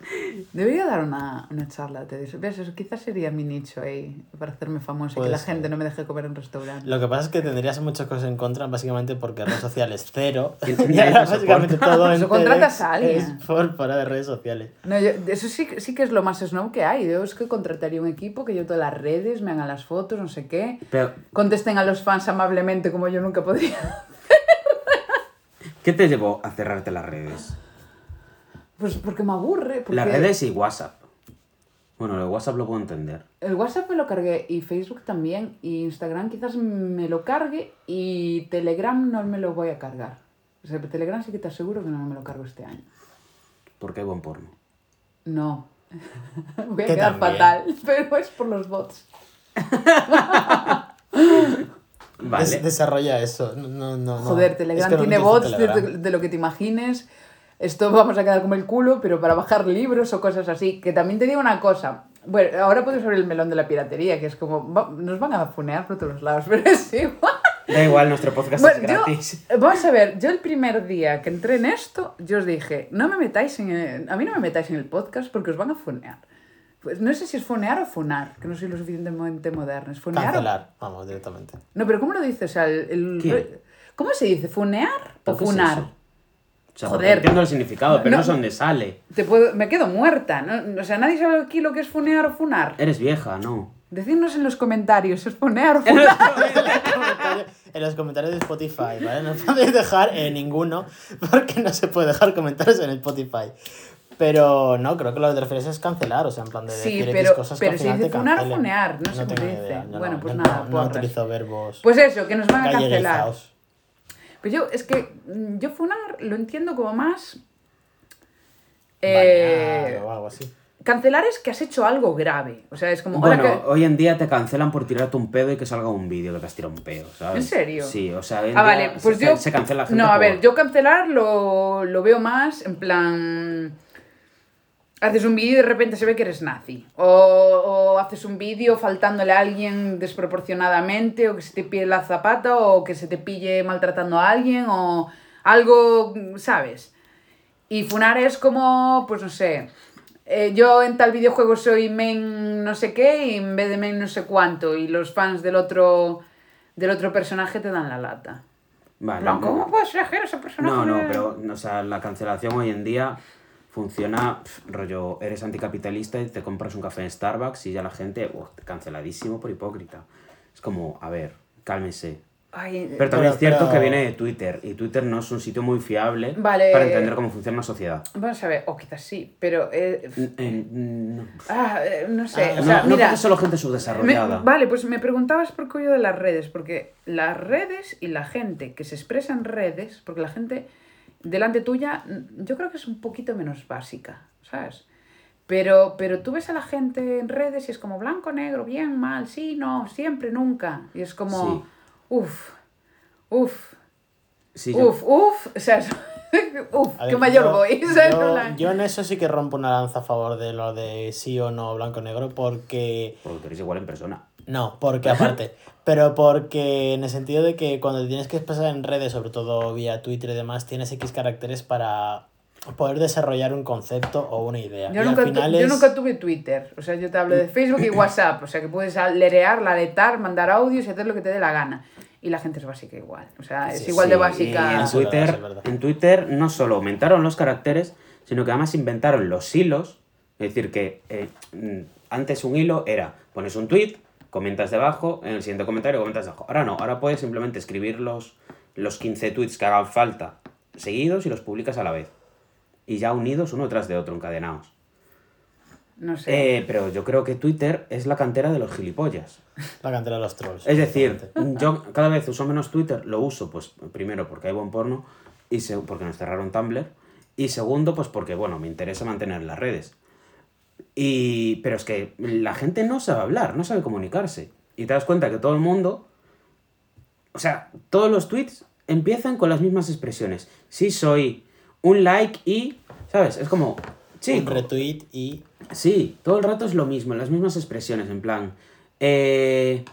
Debería dar una, una charla, te dices. ¿Ves? Eso quizás sería mi nicho ahí, para hacerme famosa y que la ser. gente no me deje comer en restaurantes. Lo que pasa es que tendrías muchas cosas en contra, básicamente porque redes sociales cero. (laughs) Y- (laughs) ahora básicamente todo en Eso contratas a alguien. es por fuera de redes sociales. No, yo- eso sí, que- sí que es lo más snob que hay. Yo es que contrataría un equipo que yo todas las redes, me hagan las fotos, no sé qué. Pero, Contesten a los fans amablemente como yo nunca podría. ¿qué te llevó a cerrarte las redes? Pues porque me aburre. Porque Las redes y WhatsApp. Bueno, el WhatsApp lo puedo entender. El WhatsApp me lo cargué y Facebook también. Y Instagram quizás me lo cargue y Telegram no me lo voy a cargar. O sea, Telegram sí que te aseguro que no me lo cargo este año. Porque hay buen porno. No. (laughs) Voy a Que quedar también. fatal, (laughs) pero es por los bots. Vale. Des- desarrolla eso. No, no, no. Joder, Es Telegram que no tiene bots de lo que te imagines. Esto vamos a quedar como el culo, pero para bajar libros o cosas así. Que también te digo una cosa. Bueno, ahora puedes abrir el melón de la piratería, que es como. va- nos van a funear por todos lados, (laughs) pero es igual. Da igual, nuestro podcast Bueno, es yo, gratis. vamos a ver, yo el primer día que entré en esto, yo os dije, no me metáis en el- a mí no me metáis en el podcast porque os van a funear. Pues no sé si es funear o funar, que no soy lo suficientemente moderna. ¿Es funear o- Cancelar, vamos, directamente. No, pero ¿cómo lo dices? O sea, el, el-. ¿Cómo se dice? ¿Funear o ¿Pero qué es funar? eso? O sea, Joder. entiendo el significado, pero no, No. sé dónde sale. Te puedo, me quedo muerta, ¿no? O sea, nadie sabe aquí lo que es funear o funar. Eres vieja, ¿no? Decidnos en los comentarios, ¿es funear o (laughs) funar? en los comentarios de Spotify, ¿vale? No podéis dejar en ninguno porque no se puede dejar comentarios en el Spotify. Pero no, creo que lo que te refieres es cancelar, o sea, en plan de Sí, decir pero- cosas pero que al si final dice te funar funear, no sé cómo se dice. idea, yo Bueno, no- pues nada, no, no utilizo verbos Pues eso, que nos van a cancelar. Galleguizados. Pues yo, es que mm, yo funar lo entiendo como más... Eh, o algo así. cancelar es que has hecho algo grave. O sea, es como... Bueno, "Hola, que-". hoy en día te cancelan por tirarte un pedo y que salga un vídeo que te has tirado un pedo, ¿sabes? ¿En serio? Sí, o sea, Ah, vale, pues se, yo... se cancela gente No, a por- ver, yo cancelar lo, lo veo más en plan... Haces un vídeo y de repente se ve que eres nazi. O, o haces un vídeo faltándole a alguien desproporcionadamente, o que se te pille la zapata, o que se te pille maltratando a alguien, o algo, ¿sabes? Y funar es como, pues no sé, eh, yo en tal videojuego soy main no sé qué y en vez de main no sé cuánto, y los fans del otro, del otro personaje te dan la lata. Vale, no. ¿Cómo puedes elegir ese personaje? No, no, pero o sea, la cancelación hoy en día funciona, pf, rollo, eres anticapitalista y te compras un café en Starbucks y ya la gente, uf, canceladísimo por hipócrita. Es como, a ver, cálmese. Ay, Pero también Pero- es cierto pero- que viene de Twitter y Twitter no es un sitio muy fiable Vale. para entender cómo funciona una sociedad. Vamos a ver, o quizás sí, pero... eh, eh, no, ah, eh, no sé, Ah, o sea, no, mira... solo gente me- subdesarrollada. vale, pues me preguntabas por qué yo de las redes, porque las redes y la gente que se expresa en redes, porque la gente delante tuya, mm, yo creo que es un poquito menos básica, ¿sabes? Pero, pero tú ves a la gente en redes y es como blanco, negro, bien, mal, sí, no, siempre, nunca. Y es como, Sí. uff, uff, Sí, yo- Uf, uf, o sea, (laughs) uf, A qué ver, mayor yo- voy. (laughs) Yo, yo en eso sí que rompo una lanza a favor de lo de sí o no, blanco-negro, porque Porque tú eres igual en persona. No, porque aparte, pero porque en el sentido de que cuando te tienes que expresar en redes, sobre todo vía Twitter y demás, tienes X caracteres para poder desarrollar un concepto o una idea. Yo y nunca, al tu- final yo es... nunca tuve Twitter, o sea, yo te hablo de (clears throat) Facebook y WhatsApp, o sea, que puedes lerear, laretar, mandar audios y hacer lo que te dé la gana. Y la gente es básica igual, o sea, es Sí, igual de básica. y En Twitter, en Twitter no solo aumentaron los caracteres, sino que además inventaron los hilos. Es decir, que eh, mm, antes un hilo era, pones un tweet, comentas debajo, en el siguiente comentario comentas debajo. Ahora no, ahora puedes simplemente escribir los, los 15 tweets que hagan falta seguidos y los publicas a la vez. Y ya unidos uno tras de otro, encadenados. No sé. Eh, pero yo creo que Twitter es la cantera de los gilipollas. La cantera de los trolls. Es decir, yo cada vez uso menos Twitter, lo uso pues primero porque hay buen porno y se- porque nos cerraron Tumblr y segundo pues porque bueno, me interesa mantener las redes. Y pero es que la gente no sabe hablar, no sabe comunicarse y te das cuenta que todo el mundo o sea, todos los tweets empiezan con las mismas expresiones. Sí soy un like y ¿sabes? Es como un chico, retweet y... Sí, todo el rato es lo mismo, las mismas expresiones, en plan, eh,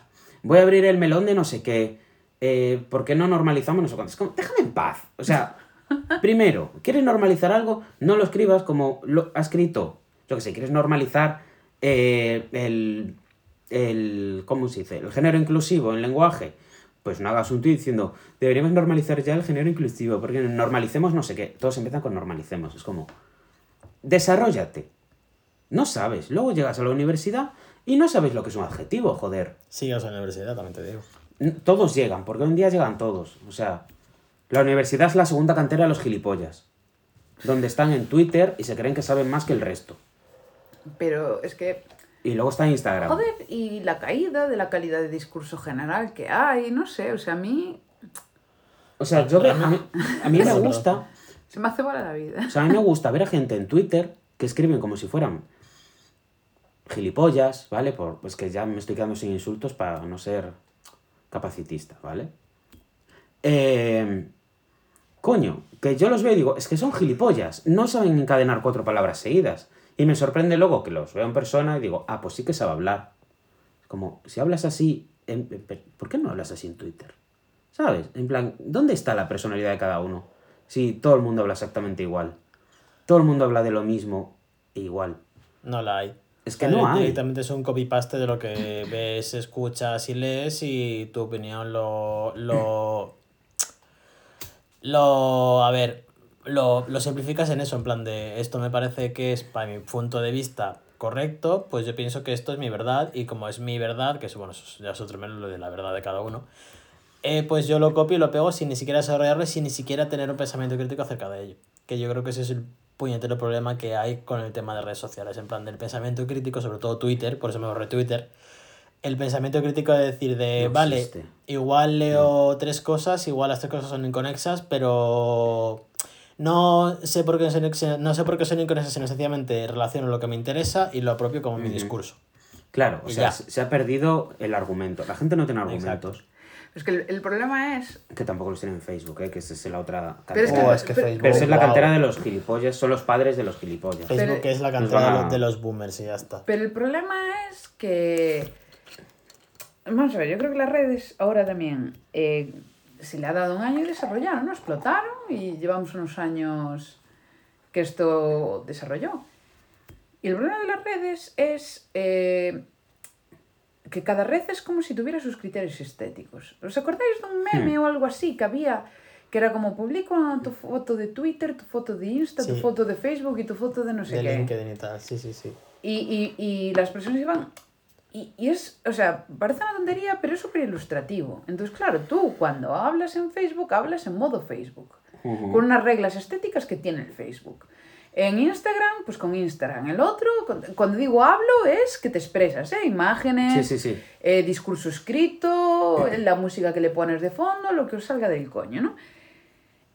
voy a abrir el melón de no sé qué, eh, ¿por qué no normalizamos no sé cuánto? Es como, déjame en paz. O sea, (laughs) primero, ¿quieres normalizar algo? No lo escribas como lo ha escrito yo que sé, quieres normalizar eh, el, el, ¿cómo se dice? El género inclusivo en lenguaje, pues no hagas un tuit diciendo, deberíamos normalizar ya el género inclusivo, porque normalicemos no sé qué, todos empiezan con normalicemos, es como, desarrollate. No sabes, luego llegas a la universidad y no sabes lo que es un adjetivo, joder. Sigas a la universidad, también te digo. Todos llegan, porque en día llegan todos. O sea, la universidad es la segunda cantera de los gilipollas. Donde están en Twitter y se creen que saben más que el resto. Pero es que, Y luego está en Instagram. joder, y la caída de la calidad de discurso general que hay, no sé, o sea, a mí O sea, yo a mí, a mí me gusta. se me hace bola la vida. O sea, a mí me gusta ver a gente en Twitter que escriben como si fueran gilipollas, ¿vale? Por, pues que ya me estoy quedando sin insultos para no ser capacitista, ¿vale? Eh, coño, que yo los veo y digo, es que son gilipollas, no saben encadenar cuatro palabras seguidas. Y me sorprende luego que los veo en persona y digo, ah, pues sí que sabe hablar. Como, si hablas así, en- en- ¿por qué no hablas así en Twitter? ¿Sabes? En plan, ¿dónde está la personalidad de cada uno? Si todo el mundo habla exactamente igual. Todo el mundo habla de lo mismo e igual. No la hay. Es que no hay. Directamente es un copy-paste de lo que ves, escuchas y lees y tu opinión lo... lo... Lo... A ver, lo, lo simplificas en eso, en plan de esto me parece que es, para mi punto de vista, correcto, pues yo pienso que esto es mi verdad y como es mi verdad, que es, bueno, ya es otro menos lo de la verdad de cada uno, eh, pues yo lo copio y lo pego sin ni siquiera desarrollarlo y sin ni siquiera tener un pensamiento crítico acerca de ello. Que yo creo que ese es el puñetero problema que hay con el tema de redes sociales, en plan del pensamiento crítico, sobre todo Twitter, por eso me borré Twitter. El pensamiento crítico de decir de, No vale, igual leo tres cosas, igual las tres cosas son inconexas, pero no sé por qué son, no sé por qué sino sencillamente relaciono lo que me interesa y lo apropio como mi discurso. Claro, o Y sea, ya. se ha perdido el argumento. La gente no tiene argumentos. Es que el, el problema es Que tampoco los tiene en Facebook, ¿eh? que esa es la otra Pero es que- Oh, es que pero- Facebook, Pero esa es la wow. cantera de los gilipollas, son los padres de los gilipollas. Facebook Pero- es la cantera a- de los boomers y ya está. Pero el problema es que. Vamos a ver, yo creo que las redes ahora también eh, se le ha dado un año y desarrollaron, ¿no? Explotaron y llevamos unos años que esto desarrolló. Y el problema de las redes es eh, que cada red es como si tuviera sus criterios estéticos. ¿Os acordáis de un meme o algo así que había? Que era como publico tu foto de Twitter, tu foto de Insta, tu foto de Facebook y tu foto de no sé de qué. LinkedIn y tal, sí, sí, sí. Y, y, y las personas iban... Y, y es, o sea, parece una tontería, pero es súper ilustrativo. Entonces, claro, tú cuando hablas en Facebook, hablas en modo Facebook, Ujú. con unas reglas estéticas que tiene el Facebook. En Instagram, pues con Instagram. El otro, cuando digo hablo, es que te expresas, ¿eh? Imágenes, Sí, sí, sí. eh, discurso escrito, la música que le pones de fondo, lo que os salga del coño, ¿no?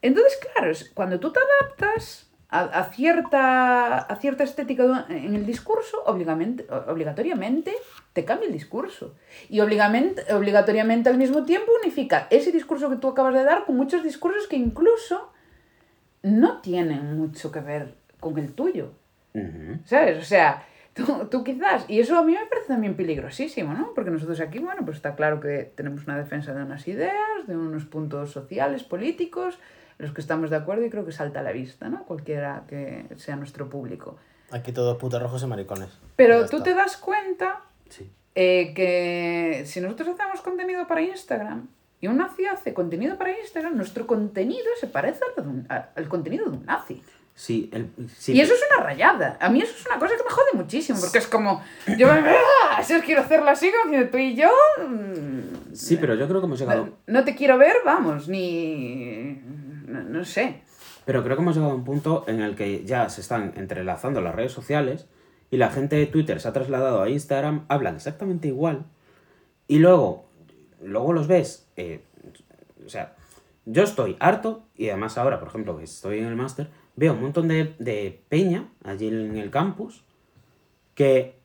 Entonces, claro, cuando tú te adaptas a, cierta, a cierta estética en el discurso, obligatoriamente te cambia el discurso. Y obligatoriamente al mismo tiempo unifica ese discurso que tú acabas de dar con muchos discursos que incluso no tienen mucho que ver con el tuyo. Ujú. ¿Sabes? O sea, tú, tú quizás, y eso a mí me parece también peligrosísimo, ¿no? Porque nosotros aquí, bueno, pues está claro que tenemos una defensa de unas ideas, de unos puntos sociales, políticos, en los que estamos de acuerdo y creo que salta a la vista, ¿no? Cualquiera que sea nuestro público. Aquí todos putos rojos y maricones. Pero tú te das cuenta Sí. eh, que si nosotros hacemos contenido para Instagram y un nazi hace contenido para Instagram, nuestro contenido se parece al, un- contenido de un nazi. Sí, el, sí, Y eso es una rayada. A mí eso es una cosa que me jode muchísimo, porque es como, (clears throat) yo me ¡Ah! si os quiero hacerlo así, como tú y yo, mm, sí, pero yo creo que hemos llegado. no, no te quiero ver, vamos, ni... No, no sé. Pero creo que hemos llegado a un punto en el que ya se están entrelazando las redes sociales y la gente de Twitter se ha trasladado a Instagram, hablan exactamente igual y luego, luego los ves, eh, o sea, yo estoy harto y además ahora, por ejemplo, que estoy en el máster, veo un montón de, de peña allí en el campus que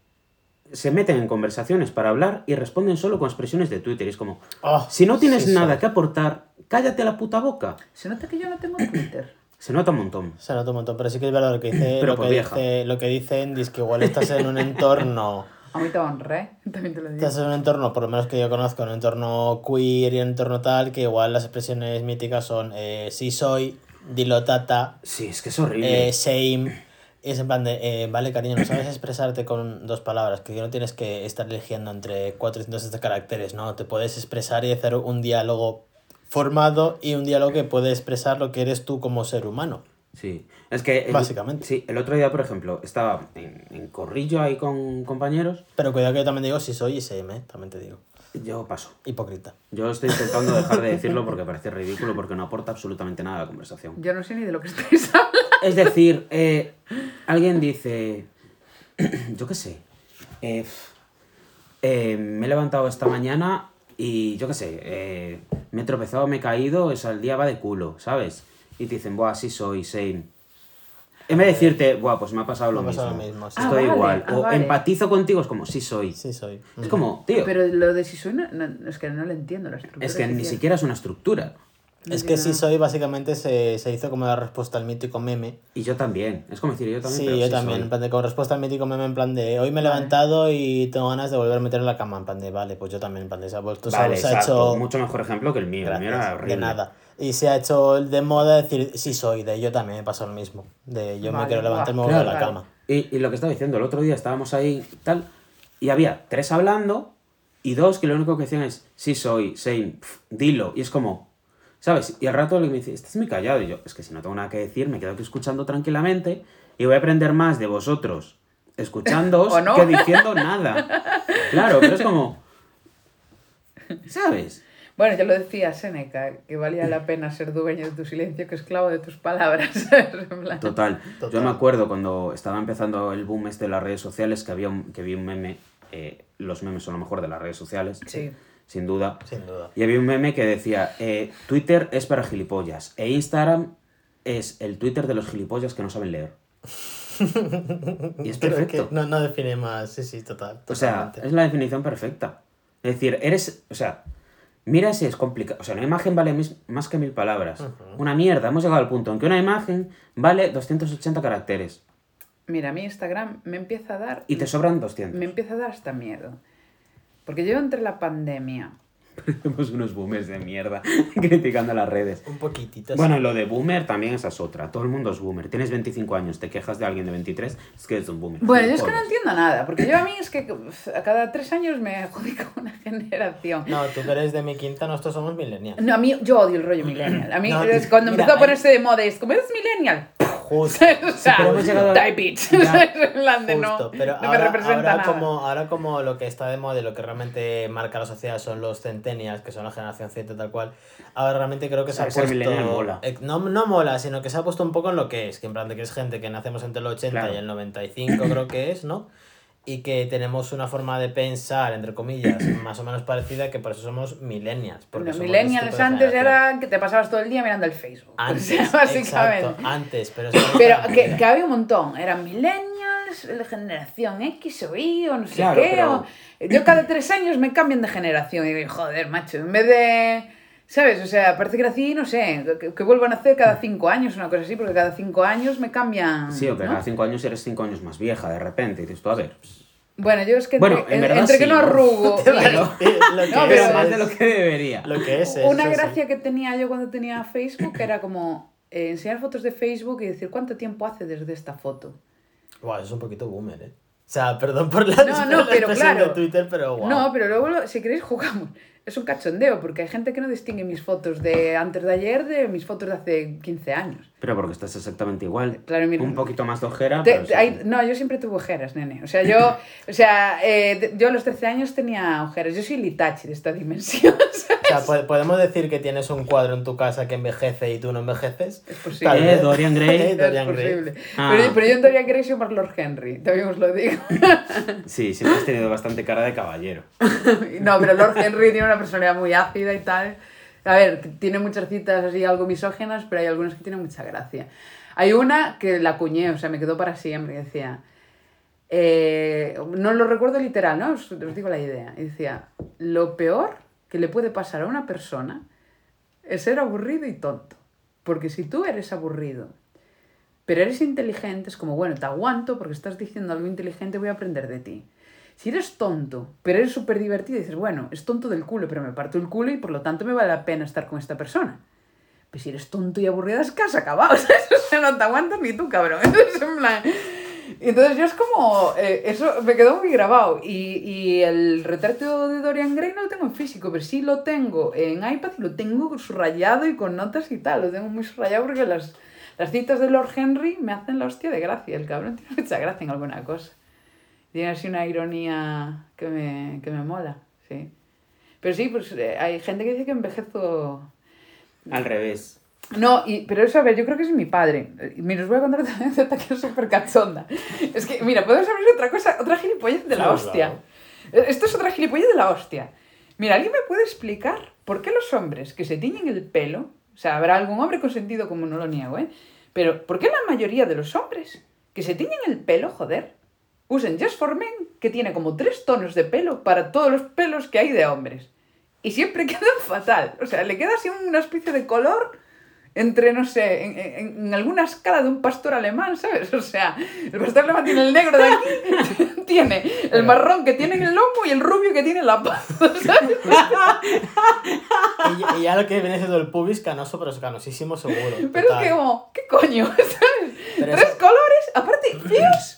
se meten en conversaciones para hablar y responden solo con expresiones de Twitter. Y es como, Oh, si no tienes sí, nada sí. que aportar, cállate la puta boca. Se nota que yo no tengo Twitter. Se nota un montón. Se nota un montón, pero sí que es verdad lo que dice, Pero lo que vieja. dice, lo que dicen, es que igual estás en un entorno, (laughs) A mí te honré, también te lo digo. estás en un entorno, por lo menos que yo conozco, en un entorno queer y un entorno tal, que igual las expresiones míticas son eh, sí soy, dilo tata, Sí, es que es horrible. eh, same, Y es en plan de, eh, vale, cariño, no sabes expresarte con dos palabras, que no tienes que estar eligiendo entre 400 caracteres, ¿no? Te puedes expresar y hacer un diálogo formado y un diálogo que puede expresar lo que eres tú como ser humano. Sí, es que... el- Básicamente. Sí, el otro día, por ejemplo, estaba en, en corrillo ahí con compañeros. Pero cuidado que yo también digo si soy ISM, ¿eh? también te digo. Yo paso. Hipócrita. Yo estoy intentando dejar de decirlo porque (laughs) parece ridículo, porque no aporta absolutamente nada a la conversación. Yo no sé ni de lo que estáis hablando. Es decir, eh, alguien dice, (clears throat) yo qué sé, eh, eh, me he levantado esta mañana y yo qué sé, eh, me he tropezado, me he caído, o sea, el día va de culo, ¿sabes? Y te dicen, buah, así soy, same. En vez de decirte, buah, pues me ha pasado lo Me mismo. pasado lo mismo, sí. Ah, Estoy vale, igual. ah, o vale. empatizo contigo, es como, sí soy. Sí soy. Es como, tío, Pero lo de si soy, no, no, es que no lo entiendo la estructura. es que ni siquiera. siquiera es una estructura. Es que si soy básicamente se, se hizo como la respuesta al mítico meme. Y yo también. Es como decir, yo también. Sí, pero yo sí también, soy. en plan de como respuesta al mítico meme en plan de hoy me he Vale. levantado y tengo ganas de volver a meter en la cama, en plan de vale, pues yo también, en plan de se ha vuelto, Vale, se ha hecho Mucho mejor ejemplo que el mío. el mío era horrible. de nada. Y se ha hecho el de moda decir sí soy, de yo también me pasa lo mismo. De yo me Vale, quiero levantar y me voy a la claro. cama. Y, y lo que estaba diciendo, el otro día estábamos ahí tal, y había tres hablando y dos que lo único que decían es, sí soy, same, pf, dilo. Y es como, ¿sabes? Y al rato alguien me dice, estás muy callado. Y yo, es que si no tengo nada que decir, me quedo aquí escuchando tranquilamente y voy a aprender más de vosotros escuchándoos (laughs) ¿O no? que diciendo nada. Claro, pero es como, ¿sabes? Bueno, ya lo decía Seneca, que valía la pena ser dueño de tu silencio que esclavo de tus palabras. (laughs) Total. Total. Yo me acuerdo cuando estaba empezando el boom este de las redes sociales que había un, que vi un meme. eh, los memes son lo mejor de las redes sociales. Sí. Sin duda. Sin duda. Y había un meme que decía: eh, Twitter es para gilipollas. E Instagram es el Twitter de los gilipollas que no saben leer. (laughs) y es Creo perfecto. que no, no define más, sí, sí, total. O sea, es la definición perfecta. Es decir, eres. O sea, mira si es complicado. O sea, una imagen vale mis- más que mil palabras. Una mierda. Hemos llegado al punto en que una imagen vale 280 caracteres. Mira, a mí Instagram me empieza a dar... Y te sobran 200. Me empieza a dar hasta miedo. Porque yo entre la pandemia... (laughs) Somos unos boomers de mierda (laughs) criticando las redes. Un poquitito. Bueno, lo de boomer también esa es otra. Todo el mundo es boomer. Tienes 25 años, te quejas de alguien de 23, es que eres un boomer. Bueno, yo es que no entiendo nada, porque yo a mí es que a cada tres años me adjudico (laughs) una generación. No, tú que eres de mi quinta, nosotros somos millennials. No, a mí, yo odio el rollo millennial. A mí, No, cuando mira, empezó a ponerse de moda, es como, ¿eres millennial? Justo. (laughs) o sea, pero hemos llegado type it. (laughs) No, Justo, pero no me ahora, representa ahora nada. como, ahora como lo que está de moda y lo que realmente marca la sociedad son los centennials, que son la generación Z tal cual, ahora realmente creo que se ha puesto... mola. eh, No, no mola, sino que se ha puesto un poco en lo que es, que en plan de que es gente que nacemos entre el 80 Claro. y el 95 creo que es, ¿no? Y que tenemos una forma de pensar, entre comillas, (clears throat) más o menos parecida, que por eso somos millennials. Porque Los millennials este de antes era que te pasabas todo el día mirando el Facebook. Antes, (laughs) o sea, básicamente. exacto, antes, pero... Pero que, que había un montón. Eran millennials, la generación X o Y o no sé Claro, qué. pero- o- Yo cada tres años me cambian de generación y digo, joder, macho, en vez de... ¿Sabes? O sea, parece que nací, no sé, que, que vuelvan a hacer cada cinco años, una cosa así, porque cada cinco años me cambian... Sí, o que ¿no? cada 5 años eres 5 años más vieja de repente. Y dices tú, a ver. Bueno, yo es que Bueno, entre, en verdad entre que sí, no ¿no? arrugo (laughs) (laughs) lo que No, es, pero Pero más es- de lo que debería. Lo que es, es Una eso sí. gracia que tenía yo cuando tenía Facebook era como eh, enseñar fotos de Facebook y decir cuánto tiempo hace desde esta foto. Guau, eso es un poquito boomer, ¿eh? O sea, perdón por la, No, (laughs) no, la pero claro. de Twitter, pero guau. No, pero luego, lo- si queréis, jugamos. Es un cachondeo, porque hay gente que no distingue mis fotos de antes de ayer de mis fotos de hace 15 años. Pero porque estás exactamente igual. Claro, mira. Un poquito más de ojera. Te- pero sí. hay- no, yo siempre tuve ojeras, nene. O sea, yo, o sea, eh, yo a los 13 años tenía ojeras. Yo soy Litachi de esta dimensión. (laughs) O sea, ¿po- ¿podemos decir que tienes un cuadro en tu casa que envejece y tú no envejeces? Es posible. Tal Eh, vez. Dorian Gray. (laughs) Eh, Es Dorian Gray. posible. Ah. Pero, pero yo en Dorian Gray soy más Lord Henry, también os lo digo. Sí, siempre has tenido bastante cara de caballero. (laughs) No, pero Lord Henry tiene una personalidad muy ácida y tal. A ver, tiene muchas citas así algo misógenas, pero hay algunas que tienen mucha gracia. Hay una que la acuñé, o sea, me quedó para siempre, decía... eh, no lo recuerdo literal, ¿no? Os digo la idea. Y decía, lo peor que le puede pasar a una persona es ser aburrido y tonto. Porque si tú eres aburrido, pero eres inteligente, es como, bueno, te aguanto porque estás diciendo algo inteligente, voy a aprender de ti. Si eres tonto, pero eres súper divertido, dices, bueno, es tonto del culo, pero me parto el culo y por lo tanto me vale la pena estar con esta persona. Pero si eres tonto y aburrido, es que has acabado, ¿sabes? (laughs) O sea, no te aguantas ni tú, cabrón. (laughs) Entonces, en plan, entonces yo es como, eh, eso me quedó muy grabado. Y, y el retrato de Dorian Gray no lo tengo en físico, pero sí lo tengo en iPad y lo tengo subrayado y con notas y tal. Lo tengo muy subrayado porque las, las citas de Lord Henry me hacen la hostia de gracia. El cabrón tiene mucha gracia en alguna cosa. Tiene así una ironía que me, que me mola, sí. Pero sí, pues eh, hay gente que dice que envejezo Al revés. no, y, pero eso, a ver, yo creo que es mi padre. Mira, os voy a contar otra (laughs) anécdota que es súper cachonda. Es que, mira, podemos abrir otra cosa, otra gilipollez de la hostia. claro. Esto es otra gilipollez de la hostia. Mira, ¿alguien me puede explicar por qué los hombres que se tiñen el pelo, o sea, habrá algún hombre consentido como no lo niego, ¿eh? Pero, ¿por qué la mayoría de los hombres que se tiñen el pelo, joder, usan Just for Men, que tiene como tres tonos de pelo para todos los pelos que hay de hombres? Y siempre (laughs) quedan fatal. O sea, le queda así una especie de color entre, no sé, en, en- en alguna escala de un pastor alemán, ¿sabes? O sea, el pastor alemán tiene el negro de aquí, (laughs) tiene el marrón que tiene en el lomo y el rubio que tiene en la (laughs) paz, ¿sabes? Y, ya- y ya lo que viene siendo el pubis canoso, pero es canosísimo seguro. Pero es que como, ¿qué coño? ¿Sabes? Pero Tres colores, aparte, feos.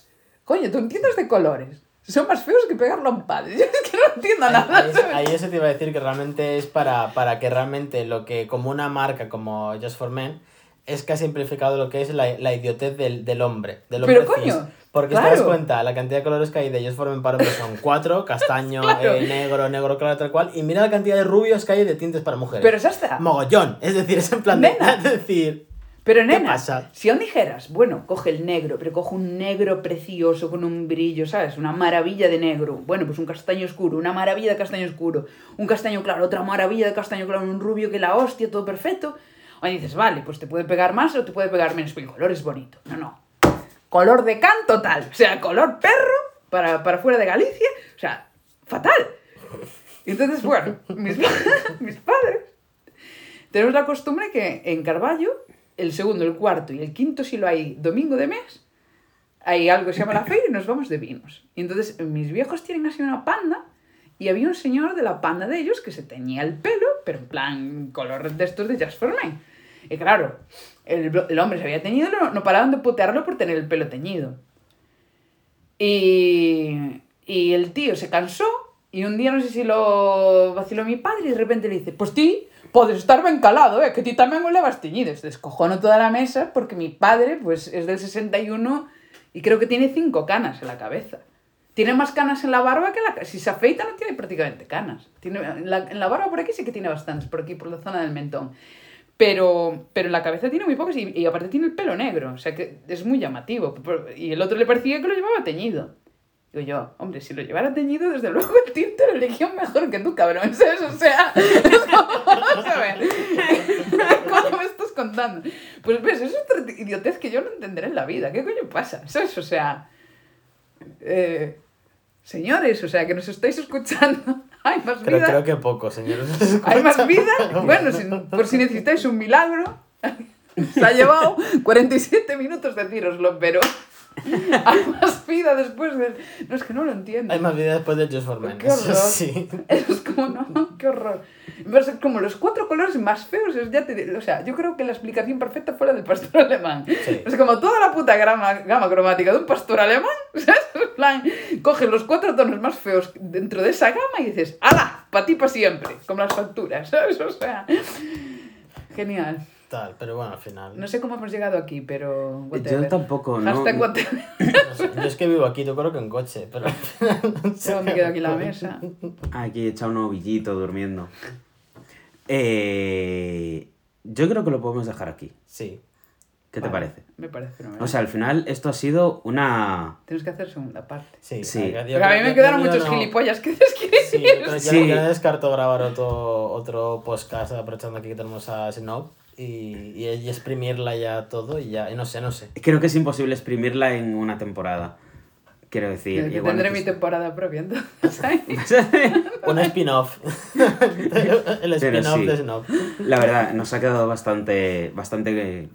Coño, tú entiendes de colores. Son más feos que pegarlo a un padre. (laughs) Yo es que no entiendo Ahí, nada. ahí- eso te iba a decir que realmente es para, para que realmente lo que, como una marca como Just for Men, es que ha simplificado lo que es la, la idiotez del, del hombre. Del hombre Pero, cis. coño, Porque si te das cuenta, la cantidad de colores que hay de Just for Men para hombres son cuatro: (laughs) castaño, Claro. eh, negro, negro claro, tal cual. Y mira la cantidad de rubios que hay de tintes para mujeres. Pero ya está. Mogollón. Es decir, es en plan de. Nena. Es (laughs) decir. Pero nena, pasa? si aún dijeras, bueno, coge el negro, pero coge un negro precioso con un brillo, ¿sabes? Una maravilla de negro. Bueno, pues un castaño oscuro, una maravilla de castaño oscuro. Un castaño claro, otra maravilla de castaño claro, un rubio que la hostia, todo perfecto. O dices, vale, pues te puede pegar más o te puede pegar menos, pero el color es bonito. No, no. Color de can total. O sea, color perro para, para fuera de Galicia. O sea, fatal. Entonces, bueno, mis, (laughs) mis padres tenemos la costumbre que en Carballo, el segundo, el cuarto y el quinto, si lo hay domingo de mes, hay algo que se llama la feria y nos vamos de vinos. Y entonces mis viejos tienen así una panda y había un señor de la panda de ellos que se teñía el pelo, pero en plan color de estos de Just. Y claro, el, el hombre se había teñido, no, no paraban de putearlo por tener el pelo teñido. Y, y el tío se cansó y un día no sé si lo vaciló mi padre y de repente le dice, pues ti, podes estar ben calado, eh, que ti tamén o levas teñido. Se descojono toda la mesa porque mi padre pues es del 61 y creo que tiene cinco canas en la cabeza. Tiene más canas en la barba que la... Si se afeita no tiene prácticamente canas. Tiene, en, la, en la barba por aquí sí que tiene bastantes, por aquí, por la zona del mentón. Pero, pero en la cabeza tiene muy pocas y, y aparte tiene el pelo negro. O sea que es muy llamativo. Y el otro le parecía que lo llevaba teñido. Digo yo, hombre, si lo llevara teñido, desde luego el tinte lo eligió mejor que tú, cabrón. (laughs) ¿Sabes? O sea, (laughs) vamos a ver. (laughs) ¿Cómo me estás contando? Pues ves, es otra idiotez que yo no entenderé en la vida. ¿Qué coño pasa? ¿Sabes? O sea, eh, señores, o sea, que nos estáis escuchando. Hay más vida. creo que poco, señores. Hay más vida. Bueno, si- por si necesitáis un milagro. Se ha llevado 47 minutos decíroslo, pero (laughs) hay más vida después de... No, es que no lo entiendo. Hay más vida después de Just for Men. Qué Eso horror. sí. (laughs) Es como, no, qué horror. A ser como los cuatro colores más feos, es- ya te o sea, yo creo que la explicación perfecta fue la del pastor (laughs) alemán. Sí. Es como toda la puta gama, gama cromática de un pastor alemán, ¿sabes? En plan, coges los cuatro tonos más feos dentro de esa gama y dices, ¡ala! Para ti para siempre, como las facturas, ¿sabes? O sea, genial. Tal, pero bueno, al final. No sé cómo hemos llegado aquí, pero... whatever. Yo tampoco, ¿no? Hashtag whatever. No sé, Yo es que vivo aquí, yo creo que en coche, pero al final no sé me quedo aquí en la mesa. Aquí echado un ovillito durmiendo. Eh, yo creo que lo podemos dejar aquí. Sí. ¿Qué te Vale, parece? Me parece fenomenal. O sea, al final esto ha sido una... Tienes que hacer segunda parte. Sí, Sí. Porque a mí me que- quedaron muchos no- gilipollas que (laughs) escribir. Sí, pero yo, Sí. no descarto grabar otro, otro podcast aprovechando aquí que tenemos a Snob y, y, y exprimirla ya todo y ya, y no sé, no sé. Creo que es imposible exprimirla en una temporada. Quiero decir... Igual tendré mi temporada propia, entonces. (laughs) Un spin-off. (laughs) El spin-off sí. de Snob. La verdad, nos ha quedado bastante, bastante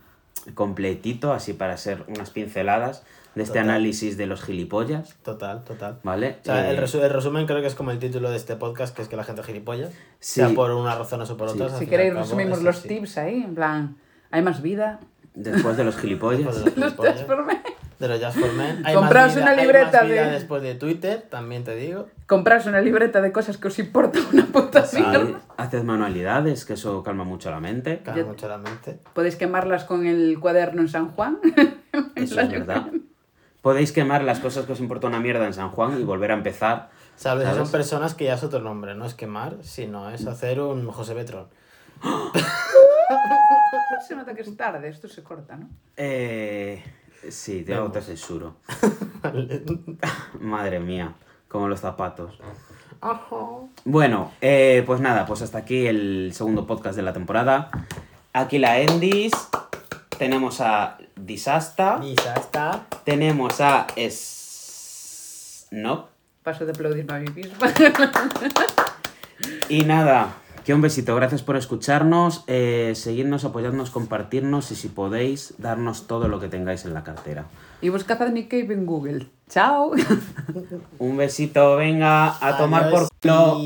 completito, así para ser unas pinceladas de este Total. análisis de los gilipollas, Total, total. ¿vale? O sea, el, Eh, resu- el resumen creo que es como el título de este podcast, que es que la gente es gilipollas. Sí. Sea por unas razones o por Sí. otras. Si queréis, resumimos es los así. tips ahí, en plan, hay más vida. Después de los Después gilipollas. de los (laughs) Los gilipollas. De los Just for Men. Hay Compraos más vida, una hay más libreta vida de- después de Twitter, también te digo. Compraos una libreta de cosas que os importa una puta mierda. haced manualidades, que eso calma mucho la mente. Caga Yo- mucho la mente. Podéis quemarlas con el cuaderno en San Juan. (laughs) Eso es verdad. Podéis quemar las cosas que os importa una mierda en San Juan y volver a empezar. Sabes, ¿Sabes? son personas que ya es otro nombre, no es quemar, sino es hacer un José Betrón. (laughs) Se nota que es tarde, esto se corta, ¿no? Eh, sí, te hago te censuro. (laughs) Madre mía, como los zapatos. Bueno, eh, pues nada, pues hasta aquí el segundo podcast de la temporada. Aquí la Endis. Tenemos a Disasta. Misa está. Tenemos a Snob. Paso de aplaudirme a mí misma. Y nada, que un besito. Gracias por escucharnos. Eh, seguidnos, apoyadnos, compartirnos y si podéis, darnos todo lo que tengáis en la cartera. y buscad a Nick Cave en Google. ¡Chao! (laughs) Un besito, venga, a tomar por culo.